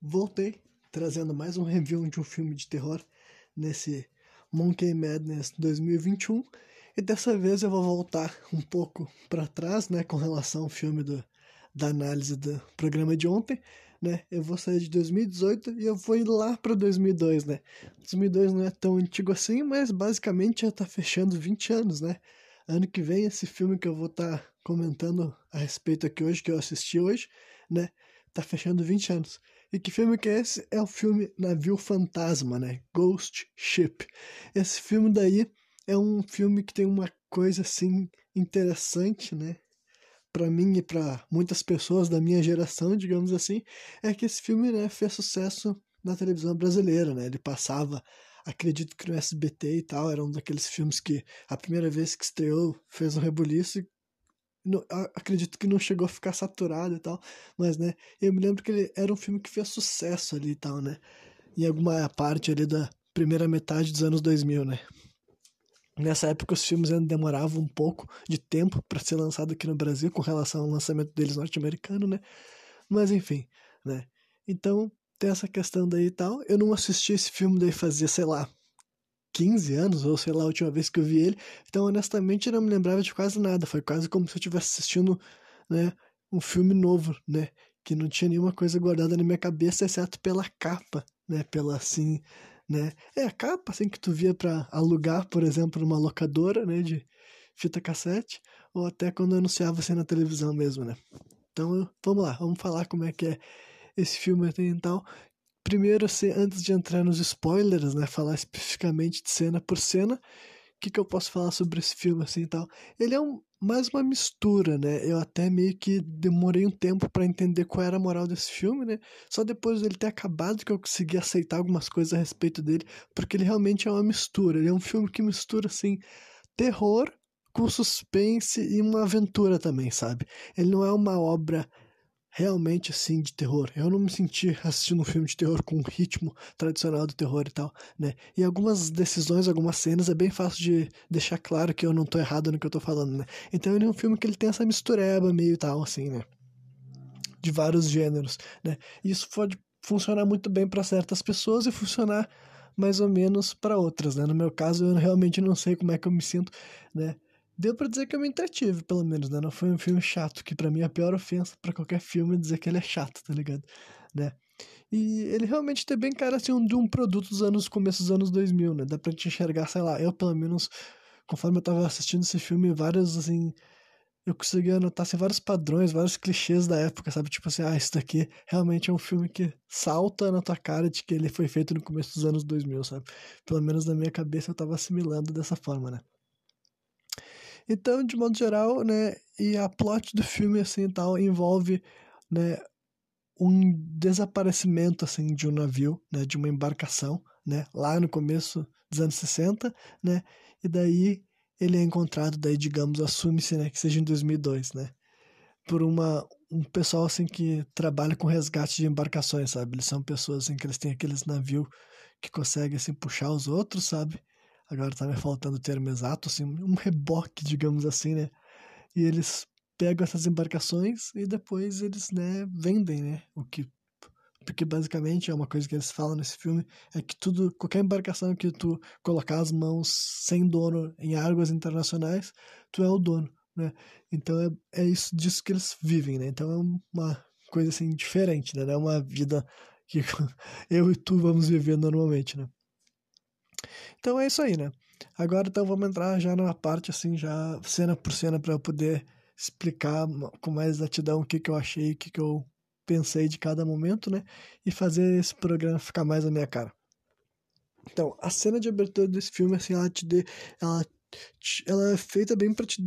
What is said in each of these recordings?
voltei trazendo mais um review de um filme de terror nesse Monkey Madness 2021 e dessa vez eu vou voltar um pouco para trás, né, com relação ao filme do, da análise do programa de ontem, né? Eu vou sair de 2018 e eu vou ir lá para 2002, né? 2002 não é tão antigo assim, mas basicamente já tá fechando 20 anos, né? Ano que vem esse filme que eu vou estar tá comentando a respeito aqui hoje que eu assisti hoje, né? Tá fechando 20 anos. E que filme que é esse? É o filme Navio Fantasma, né? Ghost Ship. Esse filme daí é um filme que tem uma coisa assim interessante, né? Para mim e para muitas pessoas da minha geração, digamos assim, é que esse filme né, fez sucesso na televisão brasileira, né? Ele passava, acredito que no SBT e tal, era um daqueles filmes que a primeira vez que estreou fez um rebuliço não, acredito que não chegou a ficar saturado e tal, mas, né, eu me lembro que ele era um filme que fez sucesso ali e tal, né, em alguma parte ali da primeira metade dos anos 2000, né. Nessa época os filmes ainda demoravam um pouco de tempo para ser lançado aqui no Brasil com relação ao lançamento deles norte-americano, né, mas enfim, né. Então, tem essa questão daí e tal. Eu não assisti esse filme daí fazia, sei lá, 15 anos, ou sei lá, a última vez que eu vi ele. Então, honestamente, eu não me lembrava de quase nada. Foi quase como se eu estivesse assistindo, né, um filme novo, né? Que não tinha nenhuma coisa guardada na minha cabeça, exceto pela capa, né? Pela, assim, né? É, a capa, assim, que tu via para alugar, por exemplo, numa locadora, né? De fita cassete, ou até quando anunciava assim na televisão mesmo, né? Então, vamos lá, vamos falar como é que é esse filme e tal primeiro, assim, antes de entrar nos spoilers, né, falar especificamente de cena por cena, o que, que eu posso falar sobre esse filme assim e tal? Ele é um, mais uma mistura, né? Eu até meio que demorei um tempo para entender qual era a moral desse filme, né? Só depois dele ter acabado que eu consegui aceitar algumas coisas a respeito dele, porque ele realmente é uma mistura. Ele é um filme que mistura assim terror com suspense e uma aventura também, sabe? Ele não é uma obra realmente assim de terror. Eu não me senti assistindo um filme de terror com o ritmo tradicional do terror e tal, né? E algumas decisões, algumas cenas é bem fácil de deixar claro que eu não tô errado no que eu tô falando, né? Então ele é um filme que ele tem essa mistureba meio tal assim, né? De vários gêneros, né? E isso pode funcionar muito bem para certas pessoas e funcionar mais ou menos para outras, né? No meu caso, eu realmente não sei como é que eu me sinto, né? Deu para dizer que eu me entretive, pelo menos, né? Não foi um filme chato, que para mim é a pior ofensa para qualquer filme é dizer que ele é chato, tá ligado? Né? E ele realmente tem bem cara assim de um produto dos anos começo dos anos 2000, né? Dá pra te enxergar, sei lá, eu pelo menos conforme eu tava assistindo esse filme, vários assim, eu consegui anotar assim, vários padrões, vários clichês da época, sabe? Tipo assim, ah, isso daqui realmente é um filme que salta na tua cara de que ele foi feito no começo dos anos 2000, sabe? Pelo menos na minha cabeça eu tava assimilando dessa forma, né? Então, de modo geral, né, e a plot do filme, assim, tal, envolve, né, um desaparecimento, assim, de um navio, né, de uma embarcação, né, lá no começo dos anos 60, né, e daí ele é encontrado, daí, digamos, assume-se, né, que seja em 2002, né, por uma, um pessoal, assim, que trabalha com resgate de embarcações, sabe, eles são pessoas, assim, que eles têm aqueles navios que conseguem, assim, puxar os outros, sabe, agora tá me faltando o termo exato, assim, um reboque, digamos assim, né? E eles pegam essas embarcações e depois eles, né, vendem, né? O que porque basicamente é uma coisa que eles falam nesse filme é que tudo qualquer embarcação que tu colocar as mãos sem dono em águas internacionais tu é o dono né então é, é isso disso que eles vivem né então é uma coisa assim diferente né é uma vida que eu e tu vamos viver normalmente né então é isso aí, né? Agora então vamos entrar já na parte assim, já cena por cena para eu poder explicar com mais exatidão o que, que eu achei, o que, que eu pensei de cada momento, né? E fazer esse programa ficar mais na minha cara. Então, a cena de abertura desse filme, assim, ela te dê, ela, ela é feita bem para te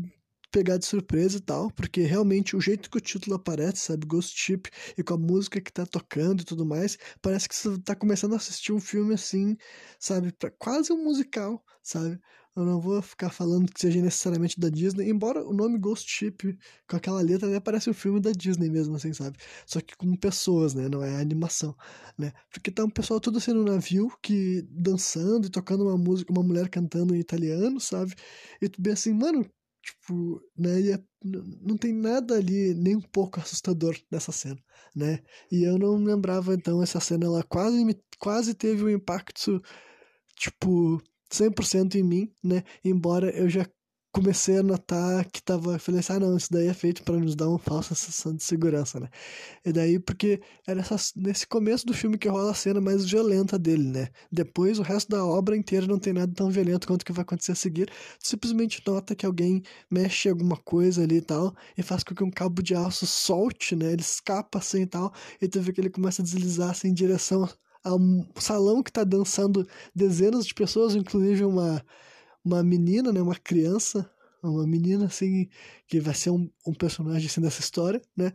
pegar de surpresa e tal, porque realmente o jeito que o título aparece, sabe, Ghost Ship, e com a música que tá tocando e tudo mais, parece que você tá começando a assistir um filme assim, sabe, pra, quase um musical, sabe? Eu não vou ficar falando que seja necessariamente da Disney, embora o nome Ghost Ship, com aquela letra, né, parece um filme da Disney mesmo, assim, sabe? Só que com pessoas, né? Não é animação, né? Porque tá um pessoal todo assim no navio, que dançando e tocando uma música, uma mulher cantando em italiano, sabe? E tu bem assim, mano, Tipo, né? E é, não tem nada ali nem um pouco assustador nessa cena, né? E eu não lembrava, então, essa cena, ela quase, quase teve um impacto, tipo, 100% em mim, né? Embora eu já comecei a notar que tava. Falei assim, ah, não, isso daí é feito para nos dar uma falsa sensação de segurança, né? E daí, porque é nessa, nesse começo do filme que rola a cena mais violenta dele, né? Depois, o resto da obra inteira não tem nada tão violento quanto o que vai acontecer a seguir. Simplesmente nota que alguém mexe alguma coisa ali e tal, e faz com que um cabo de aço solte, né? Ele escapa assim e tal, e tu vê que ele começa a deslizar assim em direção a um salão que tá dançando dezenas de pessoas, inclusive uma uma menina, né, uma criança, uma menina assim que vai ser um, um personagem assim dessa história, né?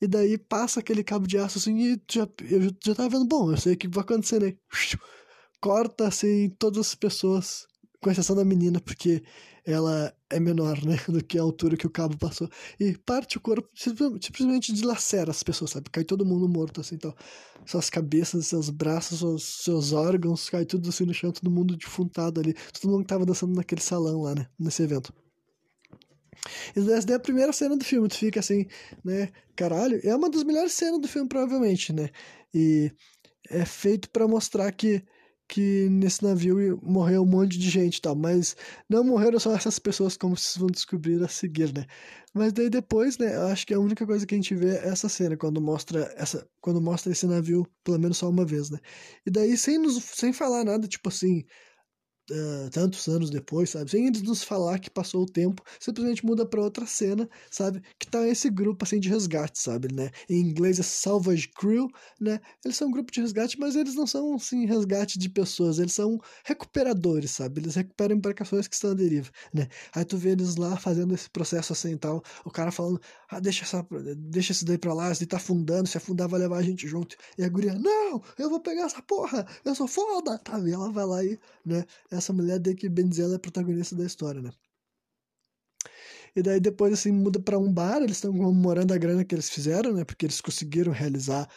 E daí passa aquele cabo de aço assim e já, eu já tava vendo, bom, eu sei o que vai acontecer, né? Corta assim todas as pessoas, com exceção da menina, porque ela é menor, né, do que a altura que o cabo passou. E parte o corpo, simplesmente dilacera as pessoas, sabe? Cai todo mundo morto, assim, então. Suas cabeças, seus braços, seus, seus órgãos, cai tudo assim no chão, todo mundo defuntado ali. Todo mundo que tava dançando naquele salão lá, né, nesse evento. Essa é a primeira cena do filme, tu fica assim, né, caralho, é uma das melhores cenas do filme, provavelmente, né, e é feito para mostrar que que nesse navio morreu um monte de gente e tal, mas não morreram só essas pessoas como vocês vão descobrir a seguir, né? Mas daí depois, né, eu acho que a única coisa que a gente vê é essa cena, quando mostra essa, quando mostra esse navio, pelo menos só uma vez, né? E daí sem nos, sem falar nada, tipo assim, uh, tantos anos depois, sabe? Sem eles nos falar que passou o tempo, simplesmente muda para outra cena, sabe? Que tá esse grupo assim de resgate, sabe, né? Em inglês é Salvage Crew, né? Eles são um grupo de resgate, mas eles não são assim resgate de pessoas, eles são recuperadores, sabe? Eles recuperam embarcações que estão à deriva, né? Aí tu vê eles lá fazendo esse processo assim tal, o cara falando: "Ah, deixa essa deixa isso daí para lá, isso daí tá afundando, se afundar vai levar a gente junto". E a guria: "Não, eu vou pegar essa porra, eu sou foda". Tá, e ela vai lá e, né? Essa mulher de que Benzel é protagonista da história, né? E daí depois assim muda para um bar, eles estão comemorando a grana que eles fizeram, né? Porque eles conseguiram realizar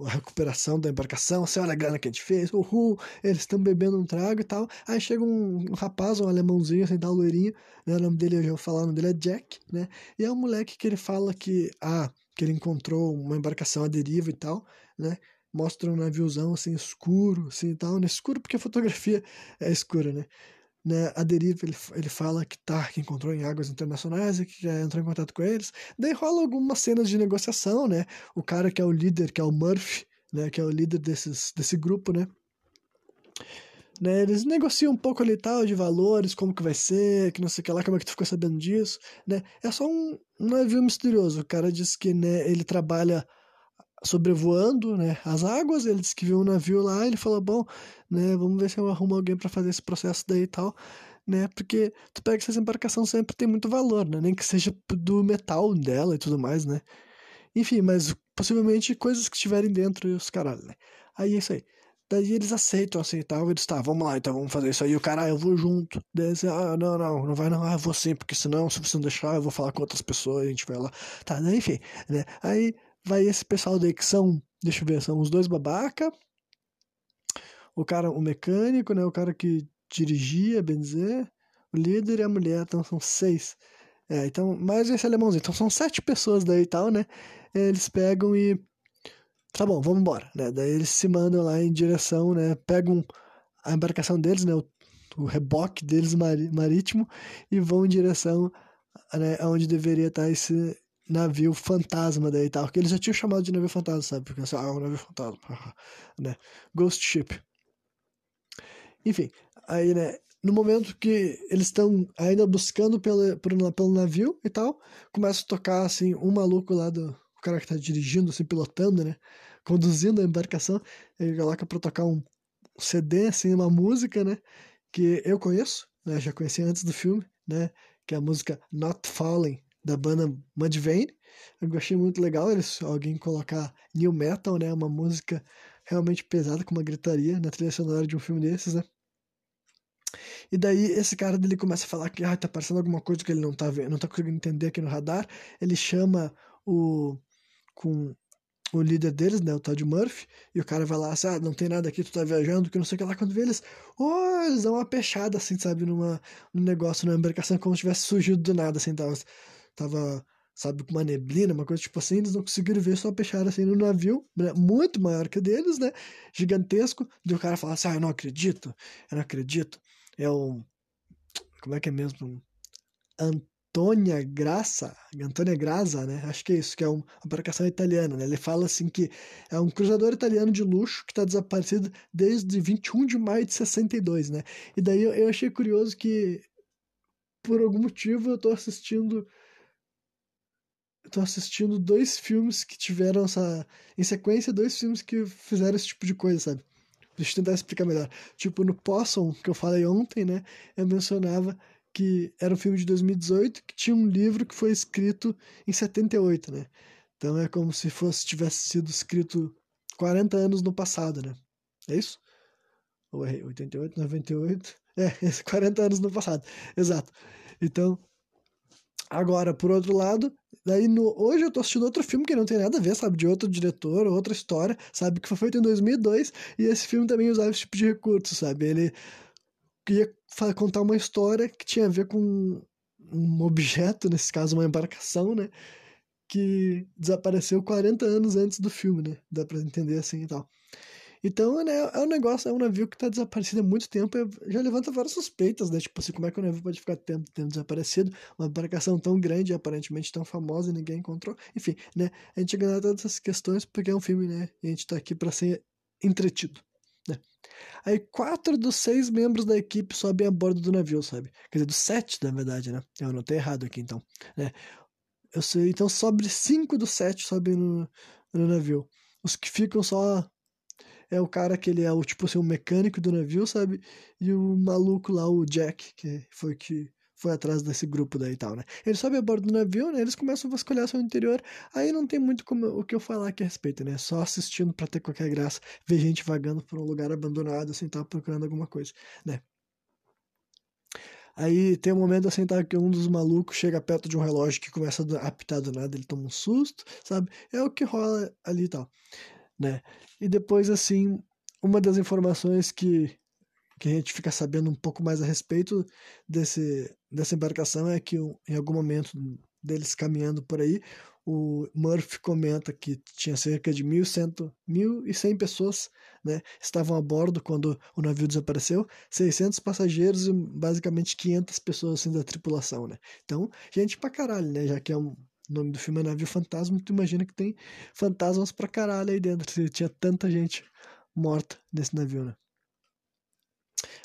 a recuperação da embarcação, você olha a grana que a gente fez, uhul, eles estão bebendo um trago e tal. Aí chega um, um rapaz, um alemãozinho, assim, tal, loirinho, né? O nome dele, eu já vou falar, o nome dele é Jack, né? E é um moleque que ele fala que, ah, que ele encontrou uma embarcação à deriva e tal, né? Mostra um naviozão assim escuro, assim tal, né? Escuro porque a fotografia é escura, né? né? A deriva ele, ele fala que que encontrou em águas internacionais e que entrou em contato com eles. Daí rola algumas cenas de negociação, né? O cara que é o líder, que é o Murphy, né? Que é o líder desses, desse grupo, né? Né, eles negociam um pouco ali tal de valores, como que vai ser, que não sei o que lá, como é que tu ficou sabendo disso, né? É só um, um navio misterioso. O cara diz que né, ele trabalha sobrevoando né, as águas, ele disse que viu um navio lá, ele falou, bom, né, vamos ver se eu arrumo alguém para fazer esse processo daí e tal, né, porque tu pega essas embarcações sempre tem muito valor, né, nem que seja do metal dela e tudo mais, né, enfim, mas possivelmente coisas que estiverem dentro e os caralho, né, aí é isso aí. Daí eles aceitam assim e tal, eles, tá, vamos lá, então vamos fazer isso aí. o cara, ah, eu vou junto. Daí eles, ah, não, não, não vai não, ah, eu vou sim, porque senão, se você não deixar, eu vou falar com outras pessoas, a gente vai lá. Tá, enfim, né, aí vai esse pessoal daí que são, deixa eu ver, são os dois babaca, o cara, o mecânico, né, o cara que dirigia, bem dizer, o líder e a mulher, então são seis. É, então, mais esse alemãozinho. Então são sete pessoas daí e tal, né? Eles pegam e. Tá bom, vamos embora, né? Daí eles se mandam lá em direção, né? Pegam a embarcação deles, né? O, o reboque deles marítimo e vão em direção né, aonde deveria estar esse, navio fantasma daí e tal, que eles já tinham chamado de navio fantasma, sabe? Porque assim, ah, é um navio fantasma, né? Ghost Ship. Enfim, aí, né, no momento que eles estão ainda buscando pelo, pelo, pelo navio e tal, começa a tocar, assim, um maluco lá do o cara que tá dirigindo, assim, pilotando, né? Conduzindo a embarcação, ele coloca pra tocar um CD, assim, uma música, né? Que eu conheço, né? Já conheci antes do filme, né? Que é a música Not Falling, da banda Mudvayne. Eu achei muito legal eles alguém colocar new metal, né, uma música realmente pesada com uma gritaria na trilha sonora de um filme desses, né? E daí esse cara dele começa a falar que ah, tá aparecendo alguma coisa que ele não tá vendo, não tá conseguindo entender aqui no radar. Ele chama o com o líder deles, né, o Todd Murphy, e o cara vai lá, assim, ah, não tem nada aqui, tu tá viajando, que não sei o que lá, quando vê eles, oh, eles dão uma peixada, assim, sabe, numa, num negócio, numa embarcação, como se tivesse surgido do nada, assim, tava, tava, sabe, com uma neblina, uma coisa tipo assim, eles não conseguiram ver, só peixaram, assim, no navio, né, muito maior que deles, né, gigantesco, e o cara fala assim, ah, eu não acredito, eu não acredito, é o, como é que é mesmo, Antônia Graça, Antônia Graza, né? Acho que é isso, que é uma embarcação italiana, né? Ele fala assim que é um cruzador italiano de luxo que está desaparecido desde 21 de maio de 62, né? E daí eu, eu achei curioso que por algum motivo eu estou assistindo tô assistindo dois filmes que tiveram essa em sequência dois filmes que fizeram esse tipo de coisa, sabe? Deixa eu tentar explicar melhor. Tipo, no Possum, que eu falei ontem, né? Eu mencionava que era um filme de 2018 que tinha um livro que foi escrito em 78, né? Então é como se fosse tivesse sido escrito 40 anos no passado, né? É isso? Ou é 88, 98? É, 40 anos no passado. Exato. Então, agora, por outro lado, daí no, hoje eu tô assistindo outro filme que não tem nada a ver, sabe? De outro diretor, outra história, sabe? Que foi feito em 2002 e esse filme também usava esse tipo de recurso, sabe? Ele ia contar uma história que tinha a ver com um objeto, nesse caso uma embarcação, né? Que desapareceu 40 anos antes do filme, né? Dá pra entender assim e tal. Então, né, é um negócio, é um navio que tá desaparecido há muito tempo, já levanta várias suspeitas, né? Tipo assim, como é que o navio pode ficar tempo, tempo desaparecido? Uma embarcação tão grande, aparentemente tão famosa, e ninguém encontrou. Enfim, né? A gente ganha todas essas questões porque é um filme, né? E a gente tá aqui para ser entretido. Né? Aí quatro dos seis membros da equipe sobem a bordo do navio, sabe? Quer dizer, dos sete, na verdade, né? Eu anotei errado aqui, então. Né? Eu sei, então sobre cinco dos sete sobem no, no navio. Os que ficam só é o cara que ele é o tipo assim, o mecânico do navio, sabe? E o maluco lá, o Jack, que foi que foi atrás desse grupo daí e tal, né? Eles sobem a bordo do navio, né? Eles começam a vasculhar seu interior. Aí não tem muito como, o que eu falar aqui a respeito, né? Só assistindo para ter qualquer graça, ver gente vagando por um lugar abandonado, assim, tá procurando alguma coisa, né? Aí tem um momento assim, tá, que um dos malucos chega perto de um relógio que começa a apitar do nada, ele toma um susto, sabe? É o que rola ali e tal, né? E depois, assim, uma das informações que que a gente fica sabendo um pouco mais a respeito desse, dessa embarcação é que em algum momento deles caminhando por aí, o Murphy comenta que tinha cerca de 1.100, 1.100 pessoas né, estavam a bordo quando o navio desapareceu, 600 passageiros e basicamente 500 pessoas assim, da tripulação. Né? Então, gente pra caralho, né? já que é um, o nome do filme é Navio Fantasma, tu imagina que tem fantasmas pra caralho aí dentro, se tinha tanta gente morta nesse navio, né?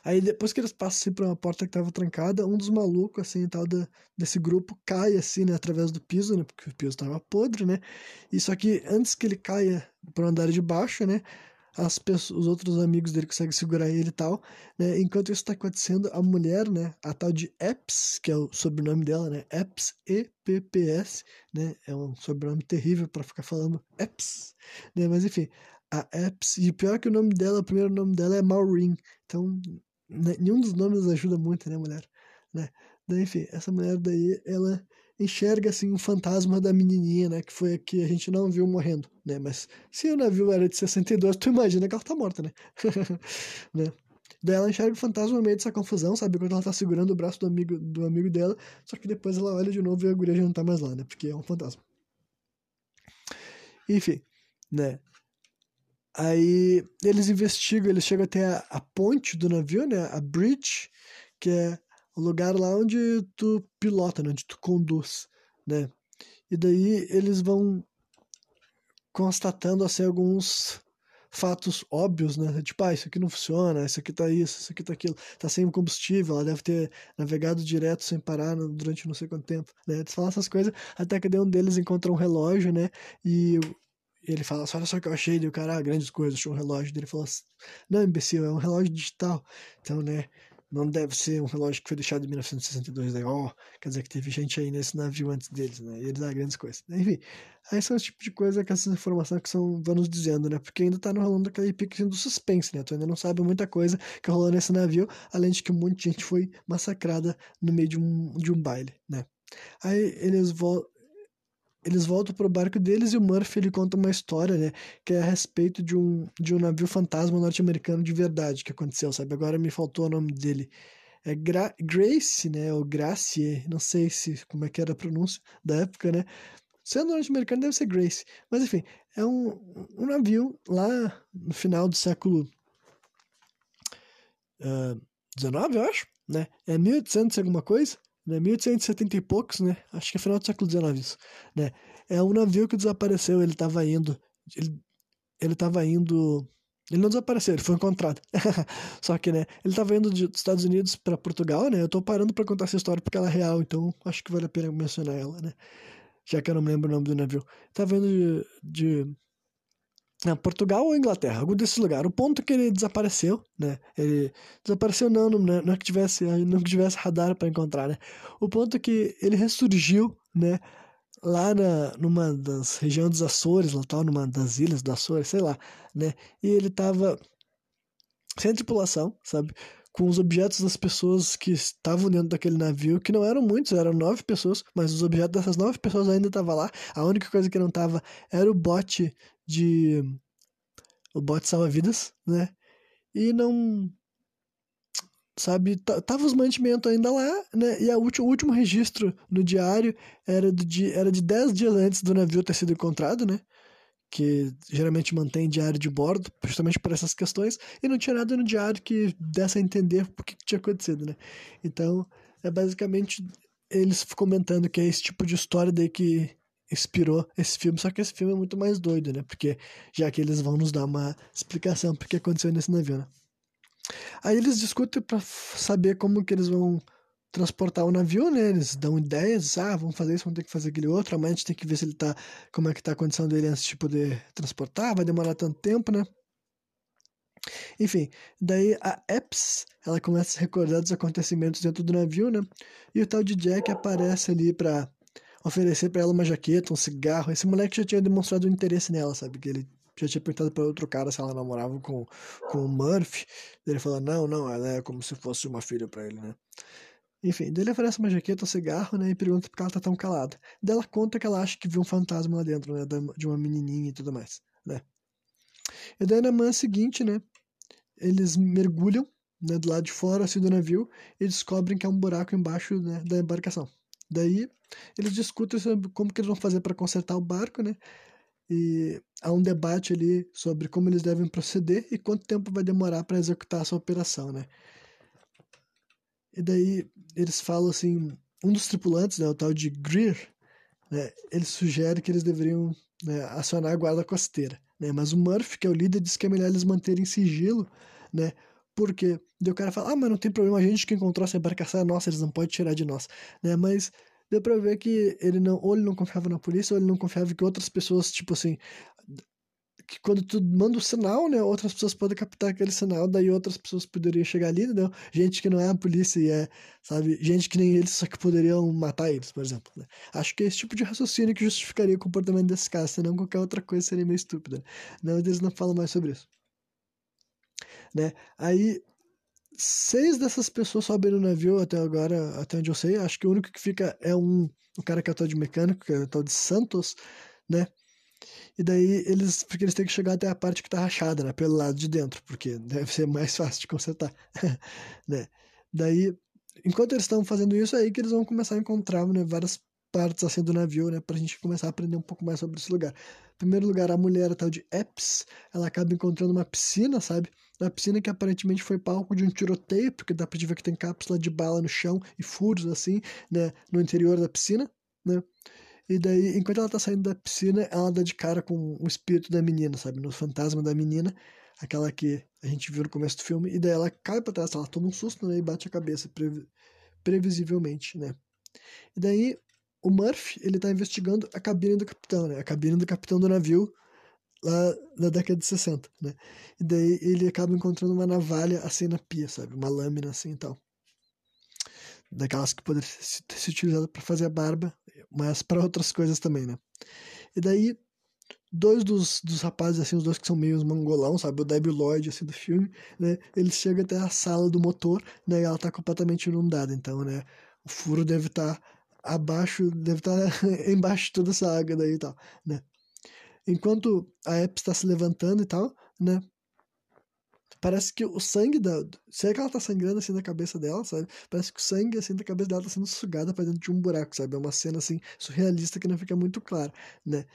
Aí depois que eles passam assim, por uma porta que tava trancada, um dos malucos, assim, tal, da, desse grupo cai, assim, né, através do piso, né, porque o piso tava podre, né, e só que antes que ele caia pro andar de baixo, né, as pessoas, os outros amigos dele conseguem segurar ele e tal, né, enquanto isso tá acontecendo, a mulher, né, a tal de Epps, que é o sobrenome dela, né, Epps, E-P-P-S, né, é um sobrenome terrível para ficar falando Epps, né, mas enfim, a Epps, e pior que o nome dela, o primeiro nome dela é Maureen, então né, nenhum dos nomes ajuda muito, né, mulher, né, daí, enfim, essa mulher daí, ela enxerga, assim, um fantasma da menininha, né, que foi a que a gente não viu morrendo, né, mas se o navio era de 62, tu imagina que ela tá morta, né, né, Daí ela enxerga o fantasma no meio dessa confusão, sabe? Quando ela tá segurando o braço do amigo, do amigo dela, só que depois ela olha de novo e a guria já não tá mais lá, né? Porque é um fantasma. Enfim, né? Aí eles investigam, eles chegam até a, a, ponte do navio, né? A bridge, que é o lugar lá onde tu pilota, né? onde tu conduz, né? E daí eles vão constatando assim alguns fatos óbvios, né? Tipo, ah, isso aqui não funciona, isso aqui tá isso, isso aqui tá aquilo, tá sem combustível, ela deve ter navegado direto sem parar durante não sei quanto tempo, né? Eles falam essas coisas, até que um deles encontra um relógio, né? E ele fala assim, olha só que eu achei, e o cara, ah, grandes coisas, achou um relógio dele, falou assim, não, imbecil, é um relógio digital, então, né, não deve ser um relógio que foi deixado em 1962, daí, ó, quer dizer que teve gente aí nesse navio antes deles, né, e eles dá grandes coisas, enfim, aí são esse tipo de coisa, que essas informações que são, vão nos dizendo, né, porque ainda tá rolando aquele pique do suspense, né, tu ainda não sabe muita coisa que rolou nesse navio, além de que um monte de gente foi massacrada no meio de um, de um baile, né. Aí eles voltam eles voltam pro barco deles e o Murphy ele conta uma história, né? Que é a respeito de um, de um navio fantasma norte-americano de verdade que aconteceu, sabe? Agora me faltou o nome dele. É Gra Grace, né? Ou Gracie, não sei se como é que era a pronúncia da época, né? Sendo norte-americano deve ser Grace. Mas enfim, é um, um navio lá no final do século uh, ah, 19, eu acho, né? É 1800 alguma coisa né? 1870 e poucos, né? Acho que é final do século XIX isso, né? É um navio que desapareceu, ele estava indo, ele, ele tava indo, ele não desapareceu, ele foi encontrado. Só que, né, ele estava indo dos Estados Unidos para Portugal, né? Eu estou parando para contar essa história porque ela é real, então acho que vale a pena mencionar ela, né? Já que eu não me lembro o nome do navio. Tava indo de, de né, Portugal ou Inglaterra, algum desses lugares. O ponto é que ele desapareceu, né? Ele desapareceu não, não, não é que tivesse, não que tivesse radar para encontrar, né? O ponto é que ele ressurgiu, né? Lá na, numa das regiões dos Açores, lá tal, numa das ilhas dos Açores, sei lá, né? E ele tava sem tripulação, sabe? Com os objetos das pessoas que estavam dentro daquele navio, que não eram muitos, eram nove pessoas, mas os objetos dessas nove pessoas ainda estavam lá. A única coisa que não estava era o bote de o bote salva-vidas, né? E não sabe, tava os mantimentos ainda lá, né? E a último, o último registro no diário era, do dia, era de 10 dias antes do navio ter sido encontrado, né? Que geralmente mantém diário de bordo, justamente por essas questões, e não tinha nada no diário que desse a entender o que, tinha acontecido, né? Então, é basicamente eles comentando que é esse tipo de história daí que inspirou esse filme, só que esse filme é muito mais doido, né? Porque já que eles vão nos dar uma explicação do que aconteceu nesse navio, né? Aí eles discutem para saber como que eles vão transportar o navio, né? Eles dão ideias, ah, vamos fazer isso, vamos ter que fazer aquele outro, amanhã a gente tem que ver se ele tá, como é que tá a condição dele antes de poder transportar, vai demorar tanto tempo, né? Enfim, daí a Epps, ela começa a recordar dos acontecimentos dentro do navio, né? E o tal de Jack aparece ali pra oferecer para ela uma jaqueta, um cigarro. Esse moleque já tinha demonstrado interesse nela, sabe? Que ele já tinha perguntado para outro cara se ela namorava com, com o Murphy. Ele falou: não, não, ela é como se fosse uma filha para ele, né? Enfim, daí ele oferece uma jaqueta, um cigarro, né? E pergunta por que ela tá tão calada. Daí ela conta que ela acha que viu um fantasma lá dentro, né? De uma menininha e tudo mais, né? E daí na manhã seguinte, né? Eles mergulham né, do lado de fora assim, do navio e descobrem que é um buraco embaixo né, da embarcação. Daí eles discutem sobre como que eles vão fazer para consertar o barco, né? E há um debate ali sobre como eles devem proceder e quanto tempo vai demorar para executar essa operação, né? E daí eles falam assim, um dos tripulantes, né, o tal de Greer, né, ele sugere que eles deveriam né, acionar a guarda costeira, né? Mas o Murphy, que é o líder, diz que é melhor eles manterem sigilo, né? Porque daí o cara fala, ah, mas não tem problema, a gente que encontrou essa embarcação é nossa, eles não podem tirar de nós, né? Mas deu pra ver que ele não, ou ele não confiava na polícia, ou ele não confiava que outras pessoas, tipo assim, que quando tu manda o um sinal, né, outras pessoas podem captar aquele sinal, daí outras pessoas poderiam chegar ali, entendeu? Gente que não é a polícia e é, sabe, gente que nem eles, só que poderiam matar eles, por exemplo, né? Acho que é esse tipo de raciocínio que justificaria o comportamento desse cara, senão qualquer outra coisa seria meio estúpida. Né? Não, eles não falam mais sobre isso. Né? Aí seis dessas pessoas sobem no navio até agora, até onde eu sei. Acho que o único que fica é um, um cara que é tal de mecânico, que é tal de Santos, né? E daí eles, porque eles têm que chegar até a parte que tá rachada, né? Pelo lado de dentro, porque deve ser mais fácil de consertar, né? Daí, enquanto eles estão fazendo isso, é aí que eles vão começar a encontrar né, várias partes assim do navio, né? Pra gente começar a aprender um pouco mais sobre esse lugar. Em primeiro lugar, a mulher, a tal de Epps, ela acaba encontrando uma piscina, sabe? Uma piscina que aparentemente foi palco de um tiroteio, porque dá pra ver que tem cápsula de bala no chão e furos, assim, né? No interior da piscina, né? E daí, enquanto ela tá saindo da piscina, ela dá de cara com o espírito da menina, sabe? No fantasma da menina, aquela que a gente viu no começo do filme. E daí ela cai pra trás, ela toma um susto, né? E bate a cabeça, previsivelmente, né? E daí o Murphy, ele tá investigando a cabine do capitão, né? A cabine do capitão do navio lá na década de 60, né? E daí ele acaba encontrando uma navalha assim na pia, sabe? Uma lâmina assim e tal. Daquelas que poderiam ser utilizadas para fazer a barba, mas para outras coisas também, né? E daí dois dos, dos rapazes, assim, os dois que são meio mangolão, sabe? O Debbie Lloyd, assim, do filme, né? Eles chegam até a sala do motor, né? E ela tá completamente inundada, então, né? O furo deve estar tá abaixo, deve estar embaixo de toda essa água daí e tal, né? Enquanto a Epps está se levantando e tal, né? Parece que o sangue da. Será que ela tá sangrando assim na cabeça dela, sabe? Parece que o sangue assim da cabeça dela tá sendo sugado pra dentro de um buraco, sabe? É uma cena assim surrealista que não fica muito clara, né?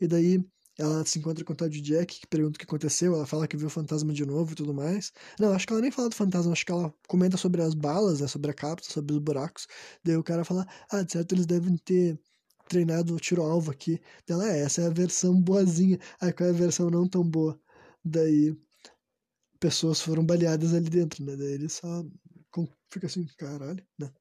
E daí ela se encontra com o de Jack, que pergunta o que aconteceu, ela fala que viu o fantasma de novo e tudo mais. Não, acho que ela nem fala do fantasma, acho que ela comenta sobre as balas, né, sobre a cápsula, sobre os buracos. Daí o cara fala, ah, de certo eles devem ter treinado o tiro-alvo aqui. Ela, é, essa é a versão boazinha. Aí qual é a versão não tão boa? Daí pessoas foram baleadas ali dentro, né? Daí ele só fica assim, caralho, né?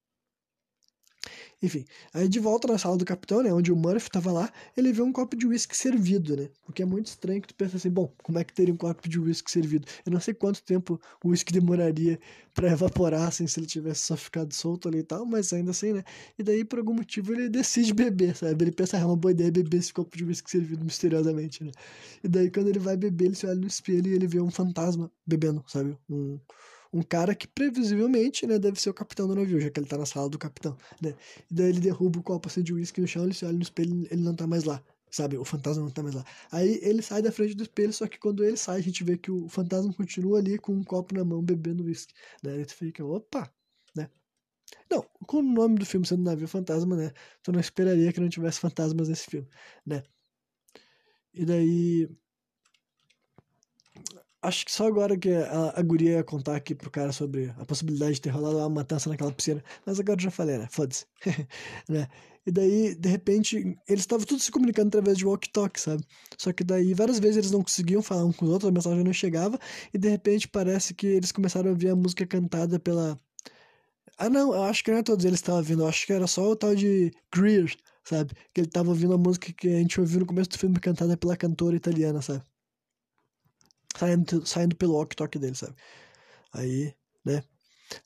Enfim, aí de volta na sala do capitão, né, onde o Murphy tava lá, ele vê um copo de uísque servido, né? O que é muito estranho que tu pensa assim, bom, como é que teria um copo de uísque servido? Eu não sei quanto tempo o uísque demoraria para evaporar, assim, se ele tivesse só ficado solto ali e tal, mas ainda assim, né? E daí, por algum motivo, ele decide beber, sabe? Ele pensa, ah, é uma boa ideia beber esse copo de uísque servido misteriosamente, né? E daí, quando ele vai beber, ele se olha no espelho e ele vê um fantasma bebendo, sabe? Um um cara que previsivelmente, né, deve ser o capitão do navio, já que ele tá na sala do capitão, né? E daí ele derruba o copo assim, de uísque no chão, ele se olha no espelho, ele não tá mais lá, sabe? O fantasma não tá mais lá. Aí ele sai da frente do espelho, só que quando ele sai, a gente vê que o fantasma continua ali com um copo na mão, bebendo uísque. Daí ele fica, opa, né? Não, com o nome do filme sendo Navio Fantasma, né? Tu não esperaria que não tivesse fantasmas nesse filme, né? E daí Acho que só agora que a, a guria ia contar aqui pro cara sobre a possibilidade de ter rolado uma matança naquela piscina. Mas agora já falei, né? Foda-se. né? E daí, de repente, eles estavam todos se comunicando através de walkie-talkie, sabe? Só que daí, várias vezes eles não conseguiam falar um com os outros, a mensagem não chegava. E de repente, parece que eles começaram a ouvir a música cantada pela. Ah, não, eu acho que não é todos eles estavam ouvindo. Eu acho que era só o tal de Greer, sabe? Que ele estava ouvindo a música que a gente ouviu no começo do filme cantada pela cantora italiana, sabe? Saindo, saindo pelo walk-talk dele, sabe? Aí, né?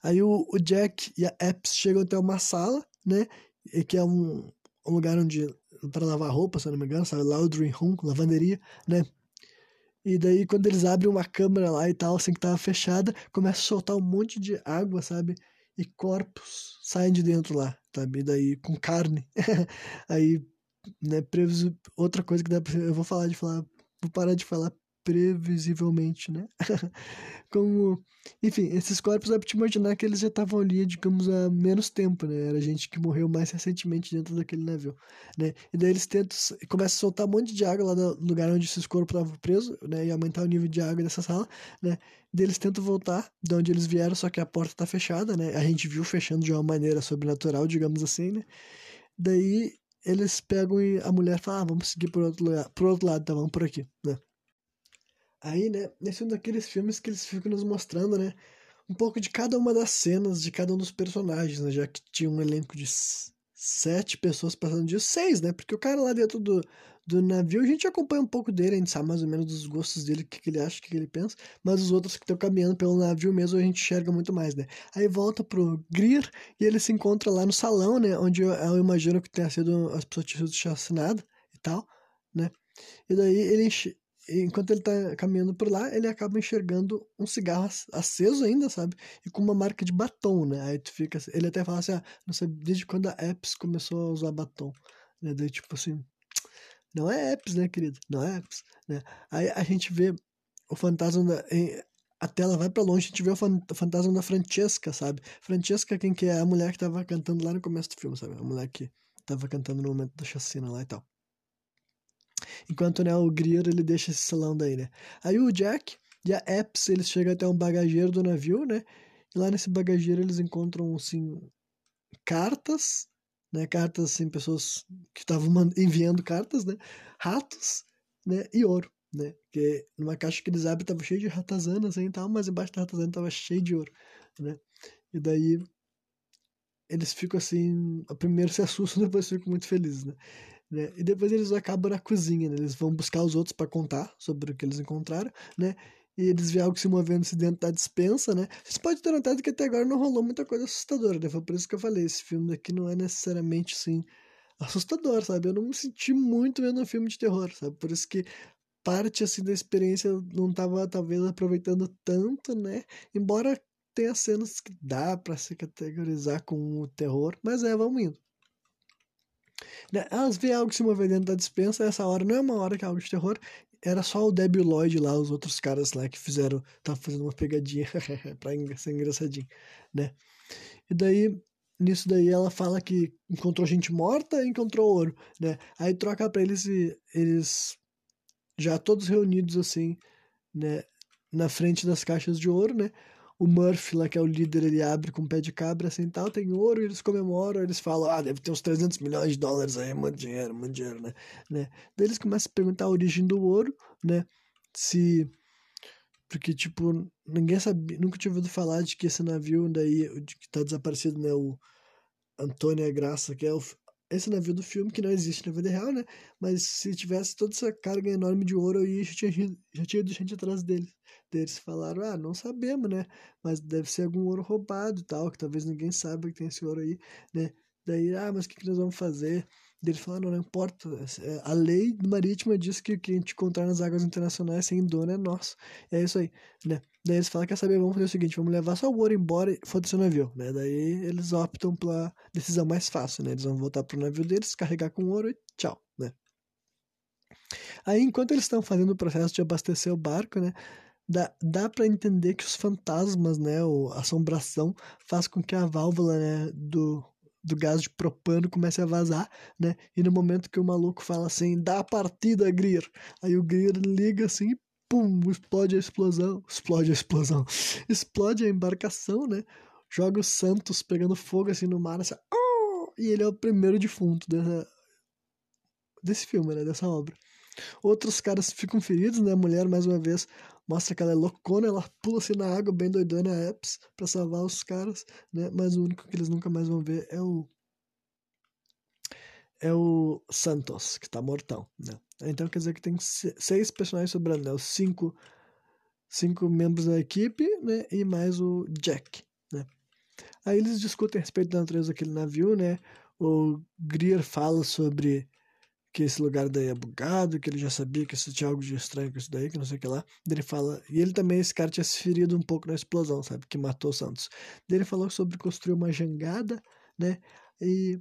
Aí o, o, Jack e a Epps chegam até uma sala, né? Que é um, um lugar onde para lavar roupa, se eu não me engano, sabe? Laundry room, lavanderia, né? E daí, quando eles abrem uma câmera lá e tal, assim que tava fechada, começa a soltar um monte de água, sabe? E corpos saem de dentro lá, sabe? E daí, com carne. aí, né, previso... outra coisa que dá pra... Eu vou falar de falar... Vou parar de falar previsivelmente, né? Como, enfim, esses corpos dá pra te imaginar que eles já estavam ali, digamos, há menos tempo, né? Era gente que morreu mais recentemente dentro daquele navio, né? E daí eles tentam, começam a soltar um monte de água lá no lugar onde esses corpos estavam presos, né? E aumentar o nível de água dessa sala, né? E daí eles tentam voltar de onde eles vieram, só que a porta tá fechada, né? A gente viu fechando de uma maneira sobrenatural, digamos assim, né? Daí eles pegam e a mulher fala, ah, vamos seguir por outro, lugar, por outro lado, tá, vamos por aqui, né? Aí, né, esse é um daqueles filmes que eles ficam nos mostrando, né, um pouco de cada uma das cenas de cada um dos personagens, né, já que tinha um elenco de sete pessoas passando de seis, né, porque o cara lá dentro do, do navio, a gente acompanha um pouco dele, a gente sabe mais ou menos dos gostos dele, o que, que ele acha, o que, que ele pensa, mas os outros que estão caminhando pelo navio mesmo, a gente enxerga muito mais, né. Aí volta pro Greer e ele se encontra lá no salão, né, onde eu, eu imagino que tenha sido, as pessoas tinham sido chacinadas e tal, né, e daí ele enquanto ele tá caminhando por lá, ele acaba enxergando um cigarro aceso ainda, sabe? E com uma marca de batom, né? Aí tu fica. Ele até fala assim: ah, não sei desde quando a Epps começou a usar batom. Né? Daí, tipo assim. Não é Epps, né, querido? Não é Epps, né? Aí a gente vê o fantasma da. A tela vai para longe, a gente vê o fantasma da Francesca, sabe? Francesca, quem que é? A mulher que tava cantando lá no começo do filme, sabe? A mulher que tava cantando no momento da chacina lá e tal. Enquanto né, o Greer ele deixa esse salão daí, né? Aí o Jack e a Epps eles chegam até um bagageiro do navio, né? E lá nesse bagageiro eles encontram assim cartas, né? Cartas assim, pessoas que estavam enviando cartas, né? Ratos, né? E ouro, né? Que numa caixa que eles abrem tava cheio de ratazanas assim, e tal, mas embaixo da ratazana tava cheio de ouro, né? E daí eles ficam assim, primeiro se assustam, depois ficam muito felizes, né? Né? E depois eles acabam na cozinha, né? Eles vão buscar os outros para contar sobre o que eles encontraram, né? E eles vêem algo se movendo -se dentro da dispensa, né? Vocês podem ter notado que até agora não rolou muita coisa assustadora, né? Foi por isso que eu falei, esse filme daqui não é necessariamente, assim, assustador, sabe? Eu não me senti muito vendo um filme de terror, sabe? Por isso que parte, assim, da experiência eu não tava, talvez, aproveitando tanto, né? Embora tenha cenas que dá para se categorizar com o terror, mas é, vamos indo. Né? Elas veem algo se mover dentro da dispensa, essa hora não é uma hora que é algo de terror, era só o Debbie Lloyd lá, os outros caras lá que fizeram, tava fazendo uma pegadinha pra ser engraçadinho, né? E daí, nisso daí ela fala que encontrou gente morta e encontrou ouro, né? Aí troca pra eles e eles já todos reunidos assim, né, na frente das caixas de ouro, né? O Murphy lá, que é o líder, ele abre com pé de cabra assim tal, tem ouro, eles comemoram, eles falam, ah, deve ter uns 300 milhões de dólares aí, muito dinheiro, muito dinheiro, né? né? Daí eles começam a perguntar a origem do ouro, né? Se... Porque, tipo, ninguém sabia, nunca tinha ouvido falar de que esse navio daí, que tá desaparecido, né? O Antônia Graça, que é o, esse navio do filme, que não existe na vida real, né? Mas se tivesse toda essa carga enorme de ouro aí, já tinha, já tinha ido gente atrás dele deles falaram, ah, não sabemos, né? Mas deve ser algum ouro roubado e tal, que talvez ninguém saiba que tem esse ouro aí, né? Daí, ah, mas o que, que nós vamos fazer? Eles falaram, não, não importa, é, a lei marítima diz que o que a gente encontrar nas águas internacionais sem dono é nosso. É isso aí, né? Daí eles falam, quer saber, vamos fazer o seguinte, vamos levar só o ouro embora e foda-se o navio, né? Daí eles optam pela decisão mais fácil, né? Eles vão voltar pro navio deles, carregar com ouro e tchau, né? Aí, enquanto eles estão fazendo o processo de abastecer o barco, né? dá, dá para entender que os fantasmas, né, ou assombração, faz com que a válvula, né, do, do gás de propano comece a vazar, né, e no momento que o maluco fala assim, dá a partida, Greer, aí o Greer liga assim, pum, explode a explosão, explode a explosão, explode a embarcação, né, joga o Santos pegando fogo assim no mar, assim, oh! e ele é o primeiro defunto dessa, desse filme, né, dessa obra. Outros caras ficam feridos, né? A mulher, mais uma vez, mostra que ela é loucona, ela pula assim na água, bem doidona a Epps, pra salvar os caras, né? Mas o único que eles nunca mais vão ver é o. É o Santos, que tá mortão, né? Então quer dizer que tem seis personagens sobrando, né? Os cinco, cinco membros da equipe, né? E mais o Jack, né? Aí eles discutem a respeito da natureza daquele navio, né? O Greer fala sobre que esse lugar daí é bugado, que ele já sabia que isso tinha algo de estranho com isso daí, que não sei o que lá. Ele fala, e ele também, esse cara tinha se ferido um pouco na explosão, sabe, que matou o Santos. Ele falou sobre construir uma jangada, né, e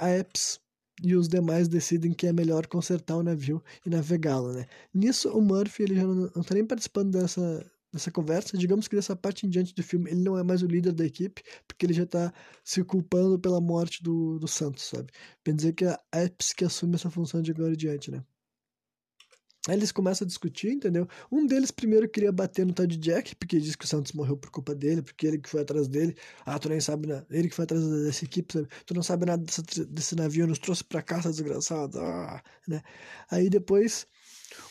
a Epps e os demais decidem que é melhor consertar o navio e navegá-lo, né. Nisso, o Murphy, ele já não, não tá nem participando dessa, nessa conversa, digamos que dessa parte em diante do filme, ele não é mais o líder da equipe, porque ele já tá se culpando pela morte do, do Santos, sabe? Bem dizer que é a Epps que assume essa função de agora em diante, né? Aí eles começam a discutir, entendeu? Um deles primeiro queria bater no de Jack, porque diz que o Santos morreu por culpa dele, porque ele que foi atrás dele. Ah, tu nem sabe nada. Ele que foi atrás dessa equipe, sabe? Tu não sabe nada desse, desse navio, nos trouxe pra cá, desgraçado. Ah, né? Aí depois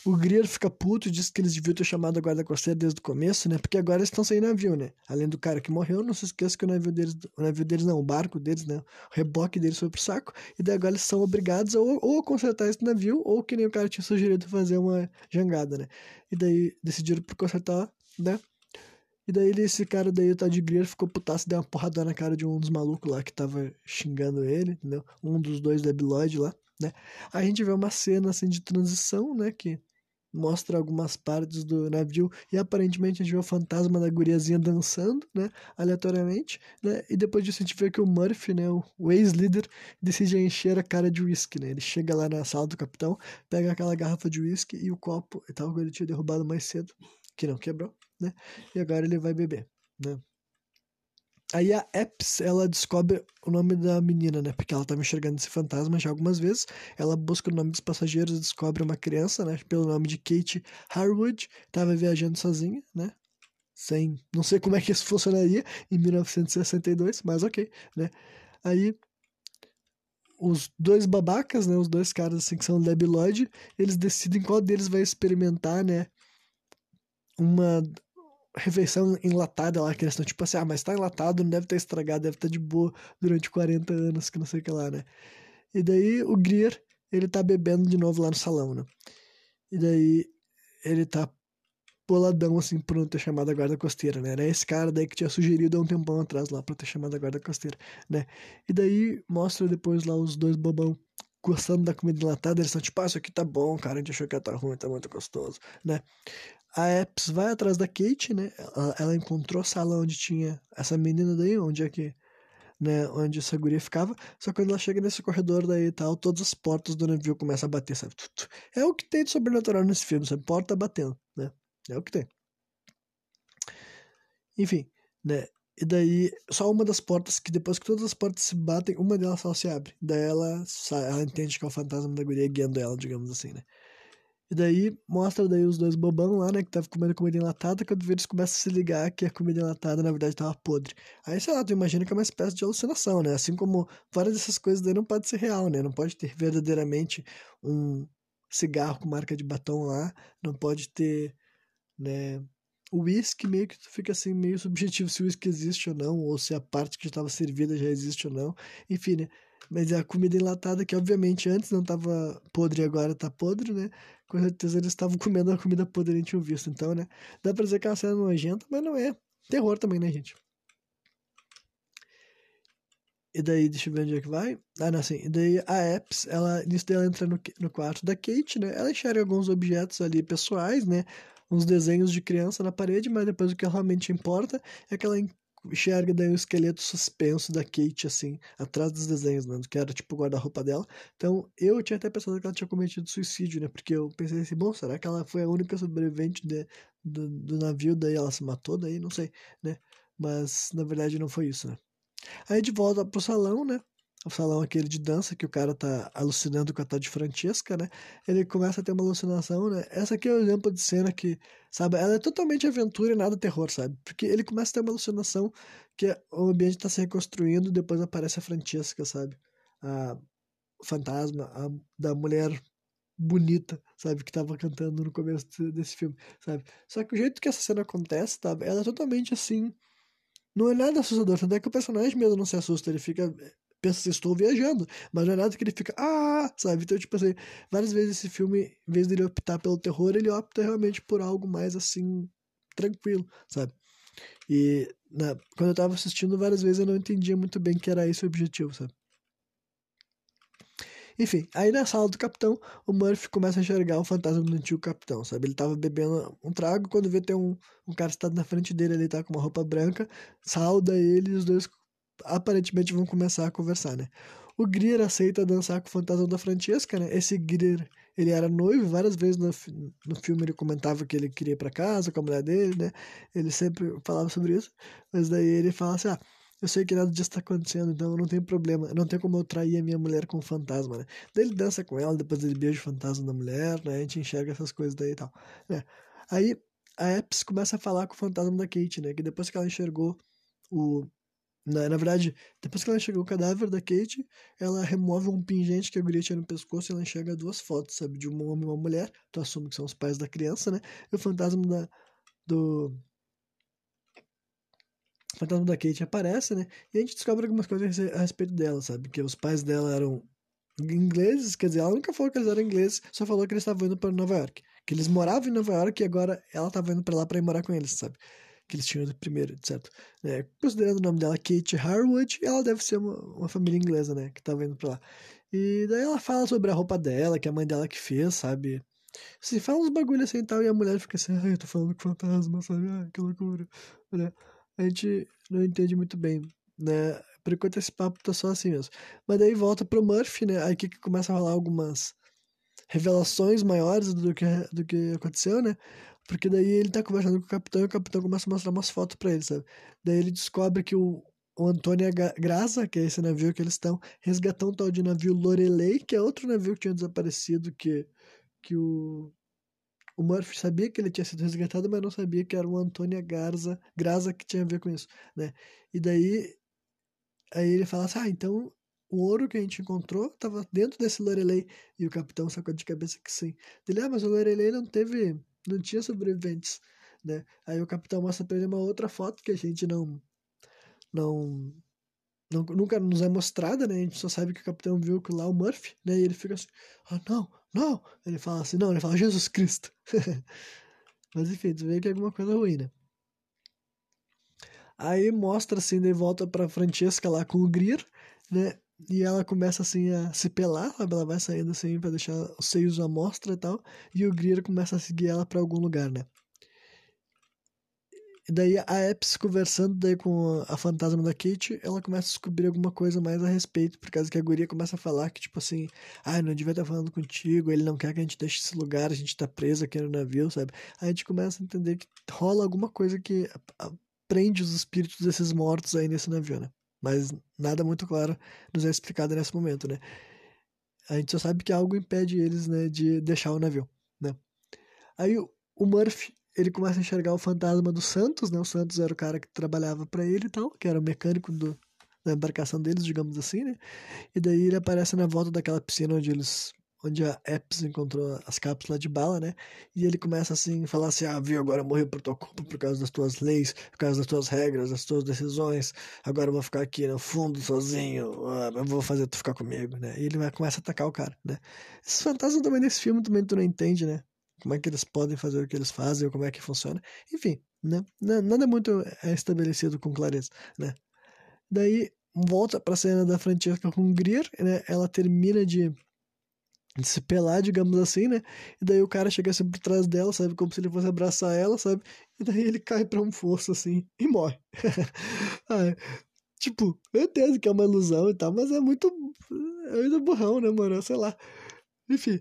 o Greer fica puto e diz que eles deviam ter chamado a guarda costeira desde o começo, né? Porque agora eles estão sem navio, né? Além do cara que morreu, não se esqueça que o navio deles, o navio deles não, o barco deles, né? O reboque deles foi pro saco. E daí agora eles são obrigados a ou, ou consertar esse navio, ou que nem o cara tinha sugerido fazer uma jangada, né? E daí decidiram por consertar, né? E daí esse cara daí, tal de Greer, ficou putaço, deu uma porrada na cara de um dos malucos lá que tava xingando ele, entendeu? Um dos dois da Lloyd lá né? A gente vê uma cena assim de transição, né, que mostra algumas partes do navio e aparentemente a gente vê o fantasma da guriazinha dançando, né, aleatoriamente, né? E depois disso a gente vê que o Murphy, né, o ex-líder, decide encher a cara de whisky, né? Ele chega lá na sala do capitão, pega aquela garrafa de whisky e o copo e tal que ele tinha derrubado mais cedo, que não quebrou, né? E agora ele vai beber, né? Aí a Epps, ela descobre o nome da menina, né? Porque ela estava enxergando esse fantasma já algumas vezes. Ela busca o nome dos passageiros e descobre uma criança, né? Pelo nome de Kate Harwood. Tava viajando sozinha, né? Sem... Não sei como é que isso funcionaria em 1962, mas ok, né? Aí os dois babacas, né? Os dois caras assim que são Lab Lloyd, eles decidem qual deles vai experimentar, né? Uma refeição enlatada lá, que eles estão tipo assim, ah, mas tá enlatado, não deve estar estragado, deve estar de boa durante 40 anos, que não sei o que lá, né? E daí o Greer, ele tá bebendo de novo lá no salão, né? E daí ele tá boladão, assim, por não ter chamado a guarda costeira, né? Era esse cara daí que tinha sugerido há um tempão atrás lá pra ter chamado a guarda costeira, né? E daí mostra depois lá os dois bobão gostando da comida enlatada, eles estão tipo, ah, isso aqui tá bom, cara, a gente achou que ia tá ruim, tá muito gostoso, né? A Epps vai atrás da Kate, né? Ela, ela, encontrou a sala onde tinha essa menina daí, onde é que né, onde essa guria ficava. Só que quando ela chega nesse corredor daí e tal, todas as portas do navio começam a bater, sabe? É o que tem de sobrenatural nesse filme, sabe? Porta batendo, né? É o que tem. Enfim, né? E daí, só uma das portas, que depois que todas as portas se batem, uma delas só se abre. Daí ela, ela entende que é o fantasma da guria guiando ela, digamos assim, né? E daí mostra daí os dois bobão lá, né, que tava comendo comida enlatada, quando eles começam a se ligar que a comida enlatada na verdade tava podre. Aí, sei lá, tu imagina que é uma espécie de alucinação, né? Assim como várias dessas coisas daí não pode ser real, né? Não pode ter verdadeiramente um cigarro com marca de batom lá, não pode ter, né, o whisky meio que fica assim, meio subjetivo se o whisky existe ou não, ou se a parte que estava servida já existe ou não. Enfim, né? Mas é a comida enlatada, que obviamente antes não estava podre e agora está podre, né? Com certeza eles estavam comendo a comida podre e a gente tinha visto. Então, né? Dá pra dizer que é uma cena nojenta, mas não é. Terror também, né, gente? E daí, deixa eu ver onde é que vai. Ah, não, assim. E daí a Epps, ela, nisso daí ela entra no, no quarto da Kate, né? Ela enxerga alguns objetos ali pessoais, né? Uns desenhos de criança na parede, mas depois o que realmente importa é que ela enxerga daí o esqueleto suspenso da Kate, assim, atrás dos desenhos, né? Que era tipo o guarda-roupa dela. Então, eu tinha até pensado que ela tinha cometido suicídio, né? Porque eu pensei assim, bom, será que ela foi a única sobrevivente de, do, do navio, daí ela se matou, daí não sei, né? Mas, na verdade, não foi isso, né? Aí de volta pro salão, né? O salão aquele de dança que o cara tá alucinando com a tal de Francesca, né? Ele começa a ter uma alucinação, né? Essa aqui é o exemplo de cena que, sabe, ela é totalmente aventura e nada terror, sabe? Porque ele começa a ter uma alucinação que o ambiente tá se reconstruindo, depois aparece a Francesca, sabe? A fantasma, a da mulher bonita, sabe, que tava cantando no começo desse filme, sabe? Só que o jeito que essa cena acontece, tá? Ela é totalmente assim, não é nada assustador, tanto é que o personagem mesmo não se assusta, ele fica pensa se estou viajando, mas não é nada que ele fica, ah, sabe? Então, tipo assim, várias vezes esse filme, em vez dele optar pelo terror, ele opta realmente por algo mais assim, tranquilo, sabe? E na, quando eu tava assistindo, várias vezes eu não entendia muito bem que era esse o objetivo, sabe? Enfim, aí na sala do capitão, o Murphy começa a enxergar o fantasma do antigo capitão, sabe? Ele tava bebendo um trago, quando vê tem um, um cara sentado na frente dele, ele tá com uma roupa branca, sauda ele e os dois aparentemente vão começar a conversar, né? O Greer aceita dançar com o fantasma da Francesca, né? Esse Greer, ele era noivo, várias vezes no, no filme ele comentava que ele queria ir pra casa com a mulher dele, né? Ele sempre falava sobre isso, mas daí ele fala assim, ah, eu sei que nada disso tá acontecendo, então não tem problema, não tem como eu trair a minha mulher com o fantasma, né? Daí ele dança com ela, depois ele beija o fantasma da mulher, né? A gente enxerga essas coisas daí e tal, né? Aí a Epps começa a falar com o fantasma da Kate, né? Que depois que ela enxergou o na, na verdade, depois que ela enxerga o cadáver da Kate, ela remove um pingente que a guria tinha no pescoço e ela enxerga duas fotos, sabe? De um homem e uma mulher. Tu assume que são os pais da criança, né? E o fantasma da, do. O fantasma da Kate aparece, né? E a gente descobre algumas coisas a respeito dela, sabe? Que os pais dela eram ingleses, quer dizer, ela nunca falou que eles eram ingleses, só falou que eles estavam indo para Nova York. Que eles moravam em Nova York e agora ela estava indo para lá para ir morar com eles, sabe? Que eles tinham primeiro, certo? É, considerando o nome dela Kate Harwood, ela deve ser uma, uma família inglesa, né? Que tava indo pra lá. E daí ela fala sobre a roupa dela, que é a mãe dela que fez, sabe? Se fala uns bagulho assim e tal, e a mulher fica assim, ai, eu tô falando com fantasma, sabe? Ai, que loucura, né? A gente não entende muito bem, né? Por enquanto esse papo tá só assim mesmo. Mas daí volta pro Murphy, né? Aí que começa a rolar algumas revelações maiores do que, do que aconteceu, né? Porque daí ele tá conversando com o capitão e o capitão começa a mostrar umas fotos pra ele, sabe? Daí ele descobre que o, o Antônio Graça, que é esse navio que eles estão, resgatou um tal de navio Lorelei, que é outro navio que tinha desaparecido, que, que o, o Murphy sabia que ele tinha sido resgatado, mas não sabia que era o Antônio Garza, Graça que tinha a ver com isso, né? E daí aí ele fala assim, ah, então o ouro que a gente encontrou estava dentro desse Lorelei. E o capitão sacou de cabeça que sim. Ele, ah, mas o Lorelei não teve não tinha sobreviventes, né? Aí o capitão mostra pra ele uma outra foto que a gente não, não, não nunca nos é mostrada, né? A gente só sabe que o capitão viu que lá o Murphy, né? E ele fica assim, ah, não, não. Ele fala assim, não, ele fala Jesus Cristo. Mas enfim, tu vê que é alguma coisa ruim, né? Aí mostra assim, de volta pra Francesca lá com o Greer, né? E ela começa assim a se pelar, sabe? Ela vai saindo assim pra deixar os seios à mostra e tal. E o Greer começa a seguir ela para algum lugar, né? E daí a Epps conversando daí com a fantasma da Kate, ela começa a descobrir alguma coisa mais a respeito, por causa que a guria começa a falar que, tipo assim, ah, não devia estar falando contigo, ele não quer que a gente deixe esse lugar, a gente tá preso aqui no navio, sabe? Aí a gente começa a entender que rola alguma coisa que prende os espíritos desses mortos aí nesse navio, né? Mas nada muito claro nos é explicado nesse momento, né? A gente só sabe que algo impede eles, né, de deixar o navio, né? Aí o Murphy ele começa a enxergar o fantasma do Santos, né? O Santos era o cara que trabalhava para ele e tal, que era o mecânico do, da embarcação deles, digamos assim, né? E daí ele aparece na volta daquela piscina onde eles onde a Epps encontrou as cápsulas de bala, né? E ele começa assim, falar assim: "Ah, viu, agora morreu por tua culpa, por causa das tuas leis, por causa das tuas regras, das tuas decisões. Agora eu vou ficar aqui no fundo sozinho, ah, eu vou fazer tu ficar comigo", né? E ele vai começa a atacar o cara, né? Esses fantasmas também nesse filme também tu não entende, né? como é que eles podem fazer o que eles fazem, ou como é que funciona. Enfim, né? Nada muito é estabelecido com clareza, né? Daí volta para a cena da Francesca com o Greer, né? Ela termina de, de, se pelar, digamos assim, né? E daí o cara chega assim por trás dela, sabe? Como se ele fosse abraçar ela, sabe? E daí ele cai para um fosso assim e morre. ah, tipo, eu entendo que é uma ilusão e tal, mas é muito. É muito burrão, né, mano? Sei lá. Enfim.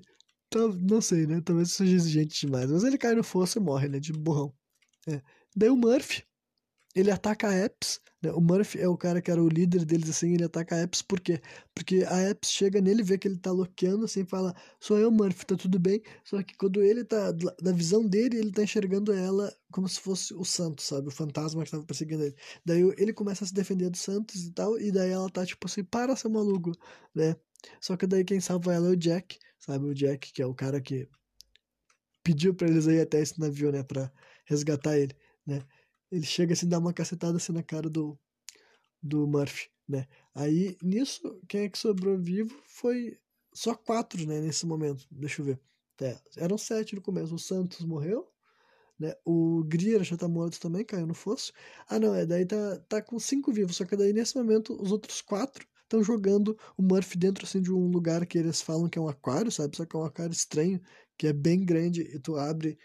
Tá, não sei, né? Talvez seja exigente demais. Mas ele cai no fosso e morre, né? De burrão. É. Daí o Murphy, ele ataca a Epps. Né? O Murphy é o cara que era o líder deles, assim. Ele ataca a Epps por quê? Porque a Epps chega nele, vê que ele tá loqueando, assim, fala: Sou eu, Murphy, tá tudo bem. Só que quando ele tá, da visão dele, ele tá enxergando ela como se fosse o Santos, sabe? O fantasma que tava perseguindo ele. Daí ele começa a se defender do Santos e tal. E daí ela tá tipo assim: Para, seu maluco, né? Só que daí quem salva ela é o Jack, sabe? O Jack, que é o cara que pediu para eles ir até esse navio, né? Pra resgatar ele, né? Ele chega assim, dá uma cacetada assim na cara do, do Murphy, né? Aí, nisso, quem é que sobrou vivo foi só quatro, né? Nesse momento, deixa eu ver. É, eram sete no começo. O Santos morreu, né? O Grier já tá morto também, caiu no fosso. Ah, não, é, daí tá, tá com cinco vivos, só que daí nesse momento os outros quatro estão jogando o Murphy dentro assim de um lugar que eles falam que é um aquário, sabe? Só que é um aquário estranho, que é bem grande e tu abre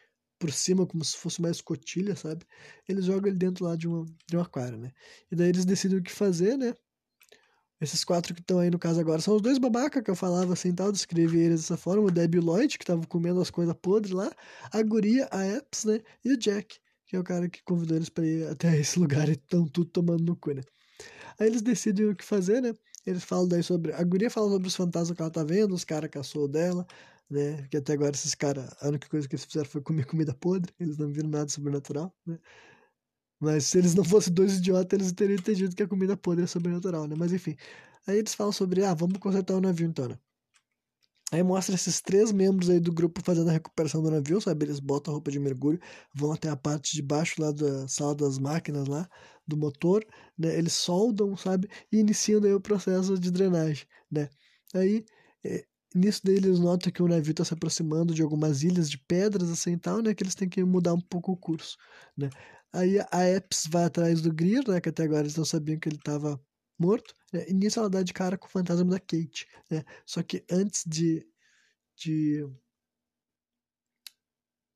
por cima como se fosse uma escotilha, sabe? Eles jogam ele dentro lá de, uma, de um aquário, né? E daí eles decidem o que fazer, né? Esses quatro que estão aí no caso agora são os dois babaca que eu falava assim tal, descrevi eles dessa forma, o Debbie Lloyd, que tava comendo as coisas podres lá, a guria, a Epps, né? E o Jack, que é o cara que convidou eles para ir até esse lugar e estão tudo tomando no cu, né? Aí eles decidem o que fazer, né? Eles falam daí sobre. A guria fala sobre os fantasmas que ela tá vendo, os caras caçou dela, né? Que até agora esses caras, a única coisa que eles fizeram foi comer comida podre, eles não viram nada sobrenatural, né? Mas se eles não fossem dois idiotas, eles teriam entendido que a comida podre é sobrenatural, né? Mas enfim. Aí eles falam sobre, ah, vamos consertar o navio então, né? Aí mostra esses três membros aí do grupo fazendo a recuperação do navio, sabe? Eles botam a roupa de mergulho, vão até a parte de baixo lá da sala das máquinas lá, do motor, né? Eles soldam, sabe? E iniciam daí o processo de drenagem, né? Aí, é, nisso daí eles notam que o navio está se aproximando de algumas ilhas de pedras assim e tal, né? Que eles têm que mudar um pouco o curso, né? Aí a Epps vai atrás do Greer, né? Que até agora eles não sabiam que ele estava morto, né? e nisso ela dá de cara com o fantasma da Kate, né? Só que antes de, de,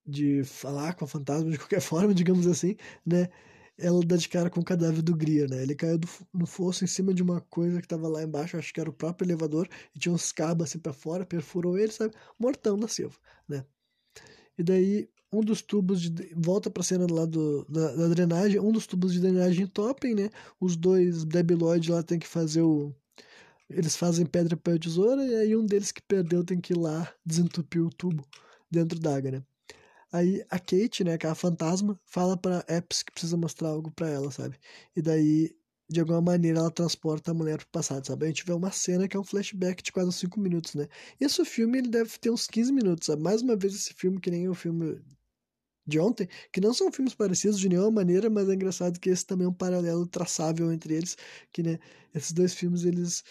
de falar com a fantasma de qualquer forma, digamos assim, né? Ela dá de cara com o cadáver do Greer, né? Ele caiu do, no fosso em cima de uma coisa que tava lá embaixo, acho que era o próprio elevador, e tinha uns cabos assim pra fora, perfurou ele, sabe? Mortão da Silva, né? E daí um dos tubos de. Volta pra cena lá do, da, da, drenagem, um dos tubos de drenagem topem, né? Os dois debiloides lá tem que fazer o. Eles fazem pedra, papel tesoura, e aí um deles que perdeu tem que ir lá desentupir o tubo dentro d'água, né? Aí a Kate, né, que é a fantasma, fala pra Epps que precisa mostrar algo pra ela, sabe? E daí de alguma maneira ela transporta a mulher pro passado, sabe? A gente vê uma cena que é um flashback de quase 5 minutos, né? Esse filme ele deve ter uns 15 minutos, sabe? Mais uma vez esse filme que nem o filme de ontem, que não são filmes parecidos de nenhuma maneira, mas é engraçado que esse também é um paralelo traçável entre eles, que né, esses dois filmes eles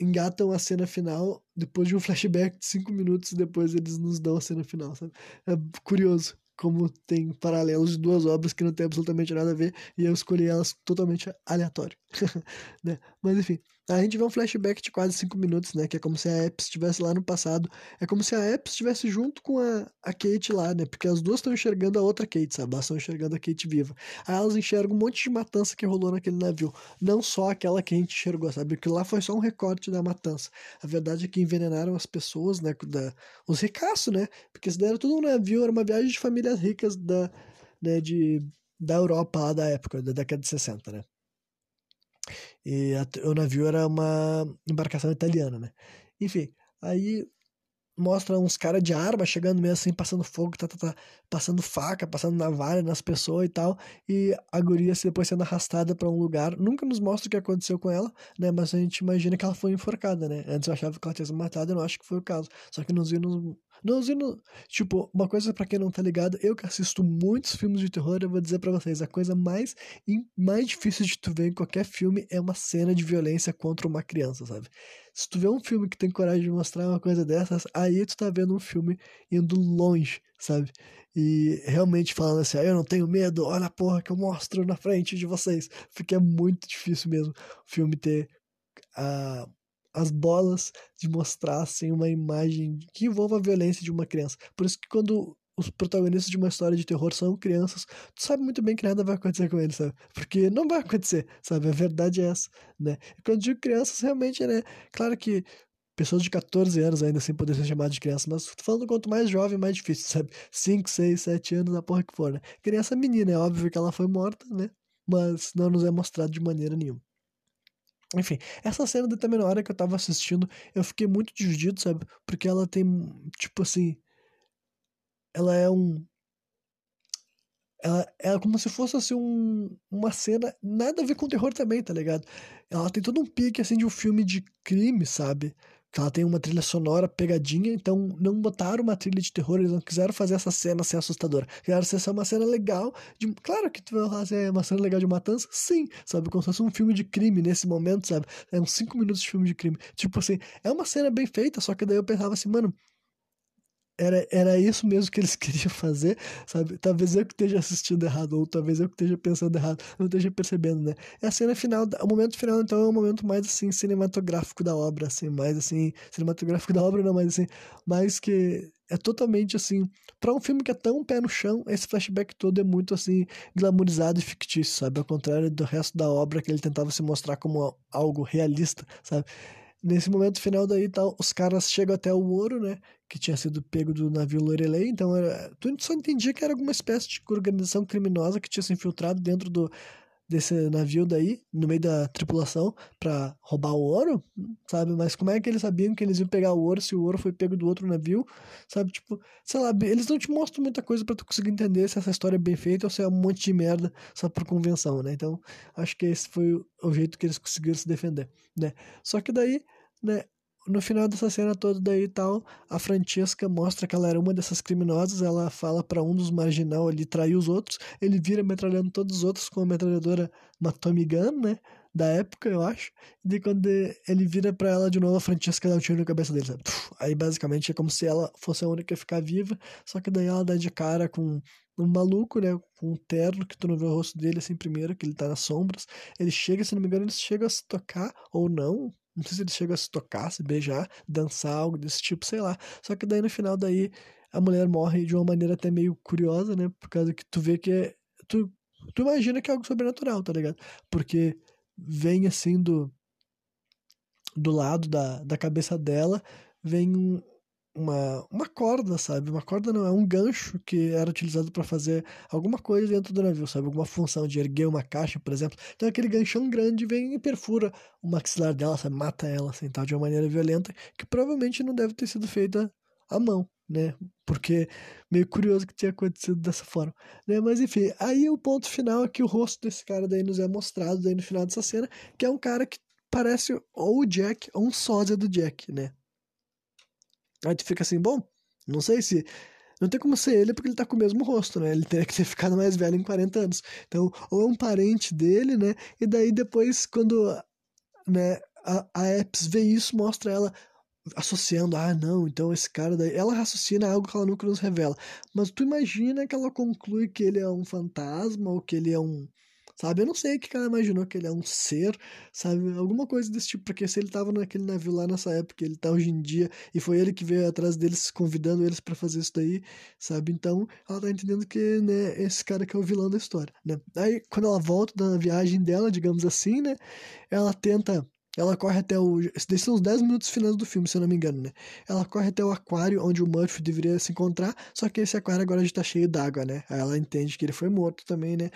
engatam a cena final depois de um flashback de 5 minutos, depois eles nos dão a cena final, sabe? É curioso como tem paralelos de duas obras que não tem absolutamente nada a ver, e eu escolhi elas totalmente aleatório. né? Mas enfim, a gente vê um flashback de quase cinco minutos, né? Que é como se a Epps estivesse lá no passado. É como se a Epps estivesse junto com a, a Kate lá, né? Porque as duas estão enxergando a outra Kate, sabe? Elas estão enxergando a Kate viva. Aí elas enxergam um monte de matança que rolou naquele navio. Não só aquela que a gente enxergou, sabe? Porque lá foi só um recorte da matança. A verdade é que envenenaram as pessoas, né? Da, os ricaços, né? Porque isso daí era tudo um navio, era uma viagem de famílias ricas da, né, de, da Europa lá da época, da década de 60, né? E a, o navio era uma embarcação italiana, né? Enfim, aí mostra uns caras de arma chegando mesmo assim, passando fogo, tá, tá, tá, passando faca, passando navalha nas pessoas e tal, e a guria depois sendo arrastada para um lugar. Nunca nos mostra o que aconteceu com ela, né? Mas a gente imagina que ela foi enforcada, né? Antes eu achava que ela tinha sido matada, eu não acho que foi o caso. Só que nos vimos não, não, tipo, uma coisa para quem não tá ligado, eu que assisto muitos filmes de terror, eu vou dizer para vocês, a coisa mais mais difícil de tu ver em qualquer filme é uma cena de violência contra uma criança, sabe? Se tu vê um filme que tem coragem de mostrar uma coisa dessas, aí tu tá vendo um filme indo longe, sabe? E realmente falando assim, ah, eu não tenho medo, olha a porra que eu mostro na frente de vocês. Porque é muito difícil mesmo o filme ter a as bolas de mostrar assim, uma imagem que envolva a violência de uma criança. Por isso que quando os protagonistas de uma história de terror são crianças, tu sabe muito bem que nada vai acontecer com eles, sabe? Porque não vai acontecer, sabe? A verdade é essa, né? E quando digo crianças, realmente, né? Claro que pessoas de 14 anos ainda assim podem ser chamadas de criança, mas falando quanto mais jovem, mais difícil, sabe? 5, 6, 7 anos, a porra que for, né? Criança menina, é óbvio que ela foi morta, né? Mas não nos é mostrado de maneira nenhuma. Enfim, essa cena também na hora que eu tava assistindo, eu fiquei muito dividido, sabe? Porque ela tem, tipo assim. Ela é um. Ela é como se fosse assim um, uma cena nada a ver com terror também, tá ligado? Ela tem todo um pique assim de um filme de crime, sabe? Ela tem uma trilha sonora pegadinha, então não botaram uma trilha de terror, eles não quiseram fazer essa cena ser assustadora. Quiseram ser só uma cena legal de. Claro que tu vai fazer uma cena legal de matança, sim, sabe? Como se fosse um filme de crime nesse momento, sabe? É uns 5 minutos de filme de crime. Tipo assim, é uma cena bem feita, só que daí eu pensava assim, mano, era, era isso mesmo que eles queriam fazer, sabe? Talvez eu que esteja assistindo errado, ou talvez eu que esteja pensando errado, não esteja percebendo, né? É a cena final, o momento final, então, é um momento mais, assim, cinematográfico da obra, assim, mais, assim, cinematográfico da obra, não, mas, assim, mais que é totalmente, assim, para um filme que é tão pé no chão, esse flashback todo é muito, assim, glamourizado e fictício, sabe? Ao contrário do resto da obra, que ele tentava se mostrar como algo realista, sabe? Nesse momento final daí, tal, os caras chegam até o ouro, né? Que tinha sido pego do navio Lorelei. Então, era, tu só entendia que era alguma espécie de organização criminosa que tinha se infiltrado dentro do, desse navio daí, no meio da tripulação, para roubar o ouro, sabe? Mas como é que eles sabiam que eles iam pegar o ouro se o ouro foi pego do outro navio, sabe? Tipo, sei lá, eles não te mostram muita coisa para tu conseguir entender se essa história é bem feita ou se é um monte de merda só por convenção, né? Então, acho que esse foi o jeito que eles conseguiram se defender, né? Só que daí, né, no final dessa cena toda daí e tal, a Francesca mostra que ela era uma dessas criminosas, ela fala para um dos marginal ali trair os outros, ele vira metralhando todos os outros com a metralhadora, uma Tommy Gun, né, da época, eu acho, e daí quando ele vira para ela de novo, a Francesca dá um tiro na cabeça dele, sabe? Aí basicamente é como se ela fosse a única a ficar viva, só que daí ela dá de cara com um maluco, né, com um terno que tu não vê o rosto dele assim primeiro, que ele tá nas sombras, ele chega, se não me engano, ele chega a se tocar, ou não, não sei se eles chegam a se tocar, se beijar, dançar, algo desse tipo, sei lá. Só que daí no final daí a mulher morre de uma maneira até meio curiosa, né? Por causa que tu vê que é. Tu, tu imagina que é algo sobrenatural, tá ligado? Porque vem assim do. Do lado da, da cabeça dela, vem uma, uma corda, sabe? Uma corda não, é um gancho que era utilizado para fazer alguma coisa dentro do navio, sabe? Alguma função de erguer uma caixa, por exemplo. Então aquele ganchão grande vem e perfura o maxilar dela, sabe? Mata ela, assim, tal, de uma maneira violenta, que provavelmente não deve ter sido feita à mão, né? Porque meio curioso que tinha acontecido dessa forma, né? Mas enfim, aí o ponto final é que o rosto desse cara daí nos é mostrado daí no final dessa cena, que é um cara que parece ou o Jack ou um sósia do Jack, né? Aí tu fica assim, bom, não sei se. Não tem como ser ele porque ele tá com o mesmo rosto, né? Ele teria que ter ficado mais velho em 40 anos. Então, ou é um parente dele, né? E daí depois, quando né, a, a Epps vê isso, mostra ela associando, ah, não, então esse cara daí. Ela raciocina algo que ela nunca nos revela. Mas tu imagina que ela conclui que ele é um fantasma ou que ele é um sabe? Eu não sei o que ela imaginou que ele é um ser, sabe? Alguma coisa desse tipo, porque se ele tava naquele navio lá nessa época, ele tá hoje em dia, e foi ele que veio atrás deles, convidando eles para fazer isso daí, sabe? Então, ela tá entendendo que, né, esse cara que é o vilão da história, né? Aí, quando ela volta da viagem dela, digamos assim, né, ela tenta ela corre até o. Esses são os 10 minutos finais do filme, se eu não me engano, né? Ela corre até o aquário onde o Murphy deveria se encontrar, só que esse aquário agora já tá cheio d'água, né? Aí ela entende que ele foi morto também, né?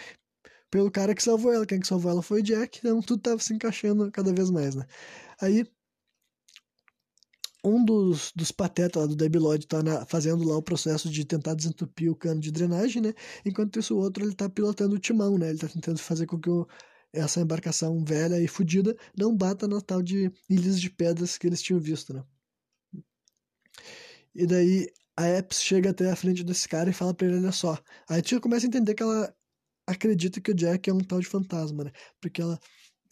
Pelo cara que salvou ela. Quem que salvou ela foi o Jack, então tudo tava se encaixando cada vez mais, né? Aí. Um dos, dos patetas lá do Debbie Lloyd tá na, fazendo lá o processo de tentar desentupir o cano de drenagem, né? Enquanto isso, o outro ele tá pilotando o timão, né? Ele tá tentando fazer com que o, essa embarcação velha e fodida não bata na tal de ilhas de pedras que eles tinham visto, né? E daí a Epps chega até a frente desse cara e fala pra ele, olha só. Aí a tia começa a entender que ela acredita que o Jack é um tal de fantasma, né? Porque ela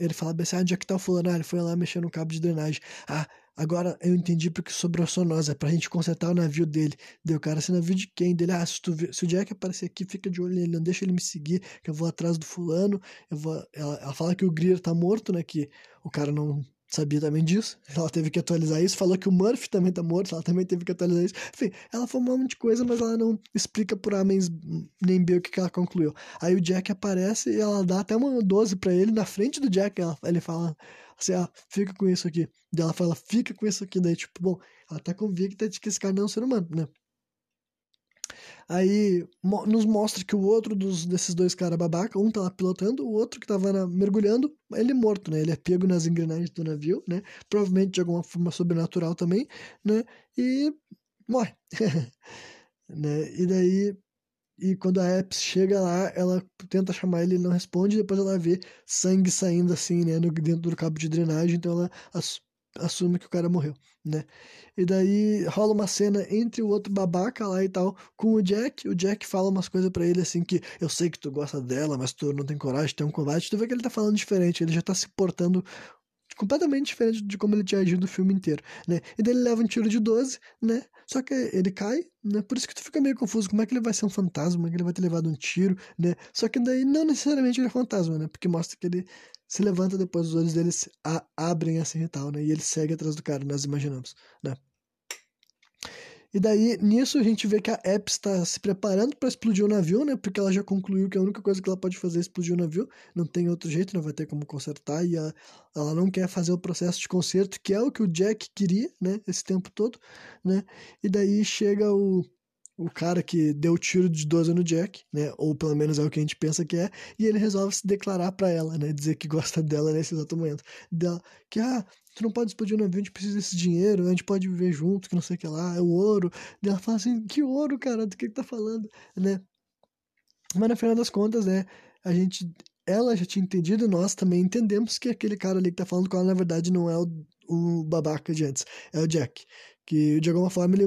ele fala assim, ah, que tá fulano? Ah, ele foi lá mexer no cabo de drenagem. Ah, agora eu entendi porque sobrou só nós, é pra gente consertar o navio dele. Deu, cara, esse navio de quem? Dele, ah, se, tu, se o Jack aparecer aqui, fica de olho nele, não deixa ele me seguir, que eu vou atrás do fulano. Eu vou... ela, ela fala que o Greer tá morto, né, que o cara não sabia também disso. Ela teve que atualizar isso. Falou que o Murphy também tá morto, ela também teve que atualizar isso. Enfim, ela falou um monte de coisa, mas ela não explica por A nem B o que, que ela concluiu. Aí o Jack aparece e ela dá até uma 12 para ele na frente do Jack. Ela, ele fala assim: ah, fica com isso aqui. Daí ela fala: fica com isso aqui. Daí, tipo, bom, ela tá convicta de que esse cara não é um ser humano, né? Aí mo nos mostra que o outro dos, desses dois caras babaca, um tá lá pilotando, o outro que tava na, mergulhando, ele é morto, né? Ele é pego nas engrenagens do navio, né? Provavelmente de alguma forma sobrenatural também, né? E morre. né? E daí e quando a Epps chega lá, ela tenta chamar ele, ele não responde, depois ela vê sangue saindo assim, né, no, dentro do cabo de drenagem, então ela assume que o cara morreu, né? E daí rola uma cena entre o outro babaca lá e tal com o Jack. O Jack fala umas coisas para ele assim que eu sei que tu gosta dela, mas tu não tem coragem de ter um combate. Tu vê que ele tá falando diferente, ele já tá se portando completamente diferente de como ele tinha agido o filme inteiro, né? E daí ele leva um tiro de 12, né? Só que ele cai, né? Por isso que tu fica meio confuso, como é que ele vai ser um fantasma, como é que ele vai ter levado um tiro, né? Só que daí não necessariamente ele é fantasma, né? Porque mostra que ele se levanta depois, os olhos deles abrem assim e tal, né? E ele segue atrás do cara, nós imaginamos, né? E daí, nisso, a gente vê que a Epps está se preparando para explodir o navio, né? Porque ela já concluiu que a única coisa que ela pode fazer é explodir o navio. Não tem outro jeito, não vai ter como consertar. E a, ela não quer fazer o processo de conserto, que é o que o Jack queria, né? Esse tempo todo, né? E daí chega o, o cara que deu o tiro de 12 no Jack, né? Ou pelo menos é o que a gente pensa que é, e ele resolve se declarar para ela, né? Dizer que gosta dela nesse exato momento. Dela, que, ah, tu não pode explodir o navio, a gente precisa desse dinheiro, a gente pode viver junto, que não sei o que lá, é o ouro. E ela fala assim, que ouro, cara, do que que tá falando, né? Mas no final das contas, né, a gente, ela já tinha entendido, nós também entendemos que aquele cara ali que tá falando com ela, na verdade, não é o, o babaca de antes, é o Jack. Que de alguma forma ele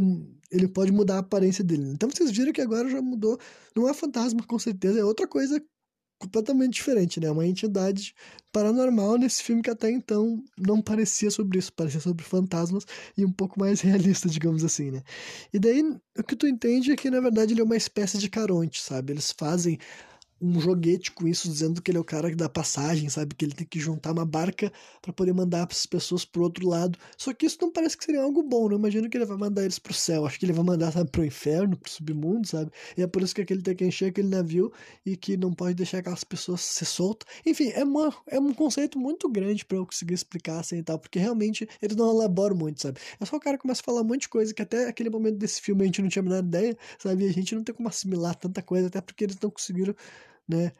ele pode mudar a aparência dele. Então vocês viram que agora já mudou. Não é fantasma, com certeza, é outra coisa completamente diferente, né? Uma entidade paranormal nesse filme que até então não parecia sobre isso, parecia sobre fantasmas e um pouco mais realista, digamos assim, né? E daí o que tu entende é que na verdade ele é uma espécie de caronte, sabe? Eles fazem um joguete com isso, dizendo que ele é o cara da passagem, sabe? Que ele tem que juntar uma barca para poder mandar as pessoas pro outro lado. Só que isso não parece que seria algo bom, não imagino que ele vai mandar eles pro céu. Acho que ele vai mandar, sabe, pro inferno, pro submundo, sabe? E é por isso que ele tem que encher aquele navio e que não pode deixar aquelas pessoas ser soltas. Enfim, é, uma, é um conceito muito grande para eu conseguir explicar assim e tal, porque realmente eles não elaboram muito, sabe? É só o cara começa a falar um monte de coisa que até aquele momento desse filme a gente não tinha a menor ideia, sabe? E a gente não tem como assimilar tanta coisa, até porque eles não conseguiram né?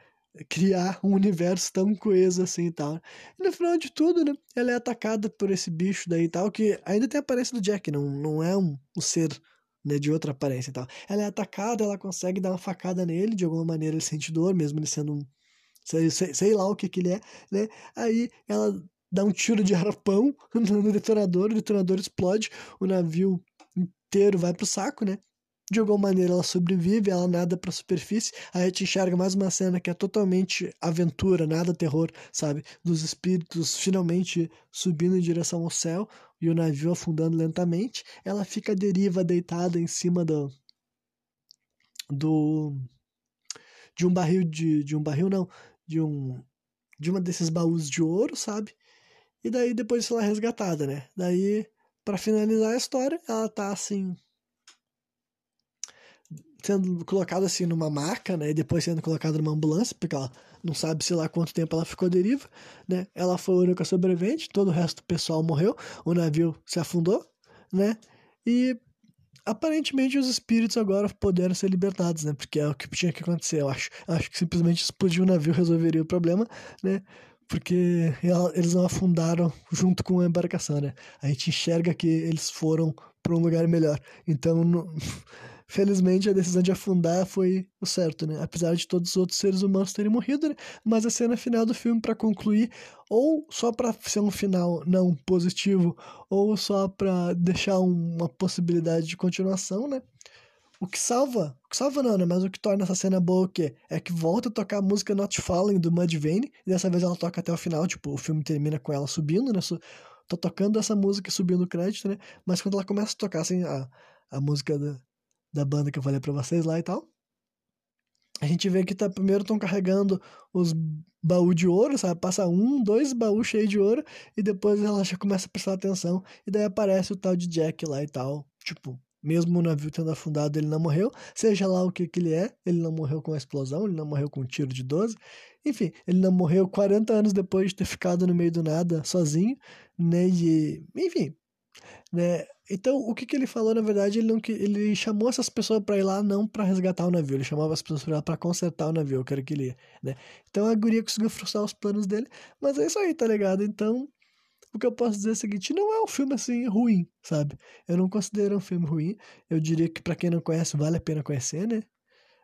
Criar um universo tão coeso assim e tal. E no final de tudo, né? Ela é atacada por esse bicho daí e tal, que ainda tem a aparência do Jack, não, não é um, um ser né, de outra aparência e tal. Ela é atacada, ela consegue dar uma facada nele, de alguma maneira ele sente dor, mesmo ele sendo um. Sei, sei, sei lá o que, que ele é, né? Aí ela dá um tiro de arpão no detonador, o detonador explode, o navio inteiro vai pro saco, né? De alguma maneira ela sobrevive, ela nada pra superfície, aí a gente enxerga mais uma cena que é totalmente aventura, nada terror, sabe? Dos espíritos finalmente subindo em direção ao céu e o navio afundando lentamente. Ela fica à deriva, deitada em cima do. do de um barril de, de um barril não de um de uma desses baús de ouro, sabe? E daí depois ela é resgatada, né? Daí, para finalizar a história, ela tá assim sendo colocada assim numa maca, né? E depois sendo colocada numa ambulância, porque ela não sabe se lá quanto tempo ela ficou deriva, né? Ela foi a única sobrevivente, todo o resto do pessoal morreu, o navio se afundou, né? E aparentemente os espíritos agora puderam ser libertados, né? Porque é o que tinha que acontecer, eu acho. Acho que simplesmente explodir o navio resolveria o problema, né? Porque eles não afundaram junto com a embarcação, né? A gente enxerga que eles foram para um lugar melhor. Então, não Felizmente, a decisão de afundar foi o certo, né? Apesar de todos os outros seres humanos terem morrido, né? Mas a cena final do filme, para concluir, ou só para ser um final não positivo, ou só para deixar uma possibilidade de continuação, né? O que salva, o que salva não, né? Mas o que torna essa cena boa o quê? É que volta a tocar a música Not Falling do Mudvayne, e dessa vez ela toca até o final, tipo, o filme termina com ela subindo, né? Tô tocando essa música e subindo o crédito, né? Mas quando ela começa a tocar, assim, a, a música da, da banda que eu falei para vocês lá e tal. A gente vê que tá, primeiro estão carregando os baús de ouro, sabe? Passa um, dois baús cheios de ouro e depois ela já começa a prestar atenção e daí aparece o tal de Jack lá e tal. Tipo, mesmo o navio tendo afundado, ele não morreu. Seja lá o que, que ele é, ele não morreu com a explosão, ele não morreu com um tiro de 12. Enfim, ele não morreu 40 anos depois de ter ficado no meio do nada, sozinho, né? E, enfim, né? Então, o que, que ele falou, na verdade, ele, não, ele chamou essas pessoas para ir lá não para resgatar o navio, ele chamava as pessoas para ir lá para consertar o navio, que era que ele ia, né? Então a guria conseguiu frustrar os planos dele, mas é isso aí, tá ligado? Então, o que eu posso dizer é o seguinte, não é um filme assim ruim, sabe? Eu não considero um filme ruim, eu diria que para quem não conhece, vale a pena conhecer, né?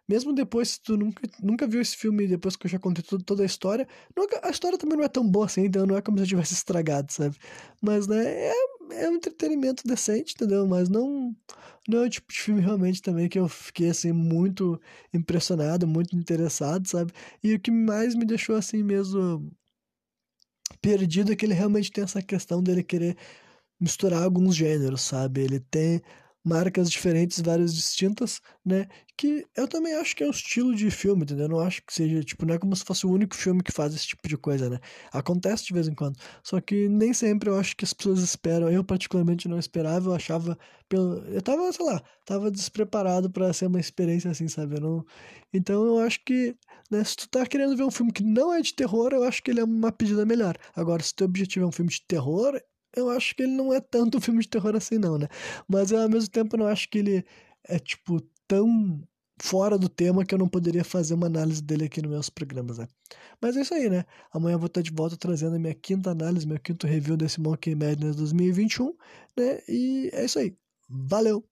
Mesmo depois, se tu nunca, nunca viu esse filme, depois que eu já contei tudo, toda a história, nunca, a história também não é tão boa assim, então não é como se eu tivesse estragado, sabe? Mas, né, é, é um entretenimento decente, entendeu? Mas não, não é o tipo de filme realmente também que eu fiquei, assim, muito impressionado, muito interessado, sabe? E o que mais me deixou, assim, mesmo perdido é que ele realmente tem essa questão dele querer misturar alguns gêneros, sabe? Ele tem marcas diferentes, várias distintas, né? Que eu também acho que é um estilo de filme, entendeu? Eu não acho que seja, tipo, não é como se fosse o único filme que faz esse tipo de coisa, né? Acontece de vez em quando. Só que nem sempre eu acho que as pessoas esperam. Eu, particularmente, não esperava, eu achava. Pelo... Eu tava, sei lá, tava despreparado para ser uma experiência assim, sabe? Eu não... Então eu acho que. Né, se tu tá querendo ver um filme que não é de terror, eu acho que ele é uma pedida melhor. Agora, se teu objetivo é um filme de terror, eu acho que ele não é tanto um filme de terror assim, não, né? Mas eu, ao mesmo tempo, não acho que ele é, tipo, tão fora do tema que eu não poderia fazer uma análise dele aqui nos meus programas, né? Mas é isso aí, né? Amanhã eu vou estar de volta trazendo a minha quinta análise, meu quinto review desse Monkey Madness 2021, né? E é isso aí. Valeu!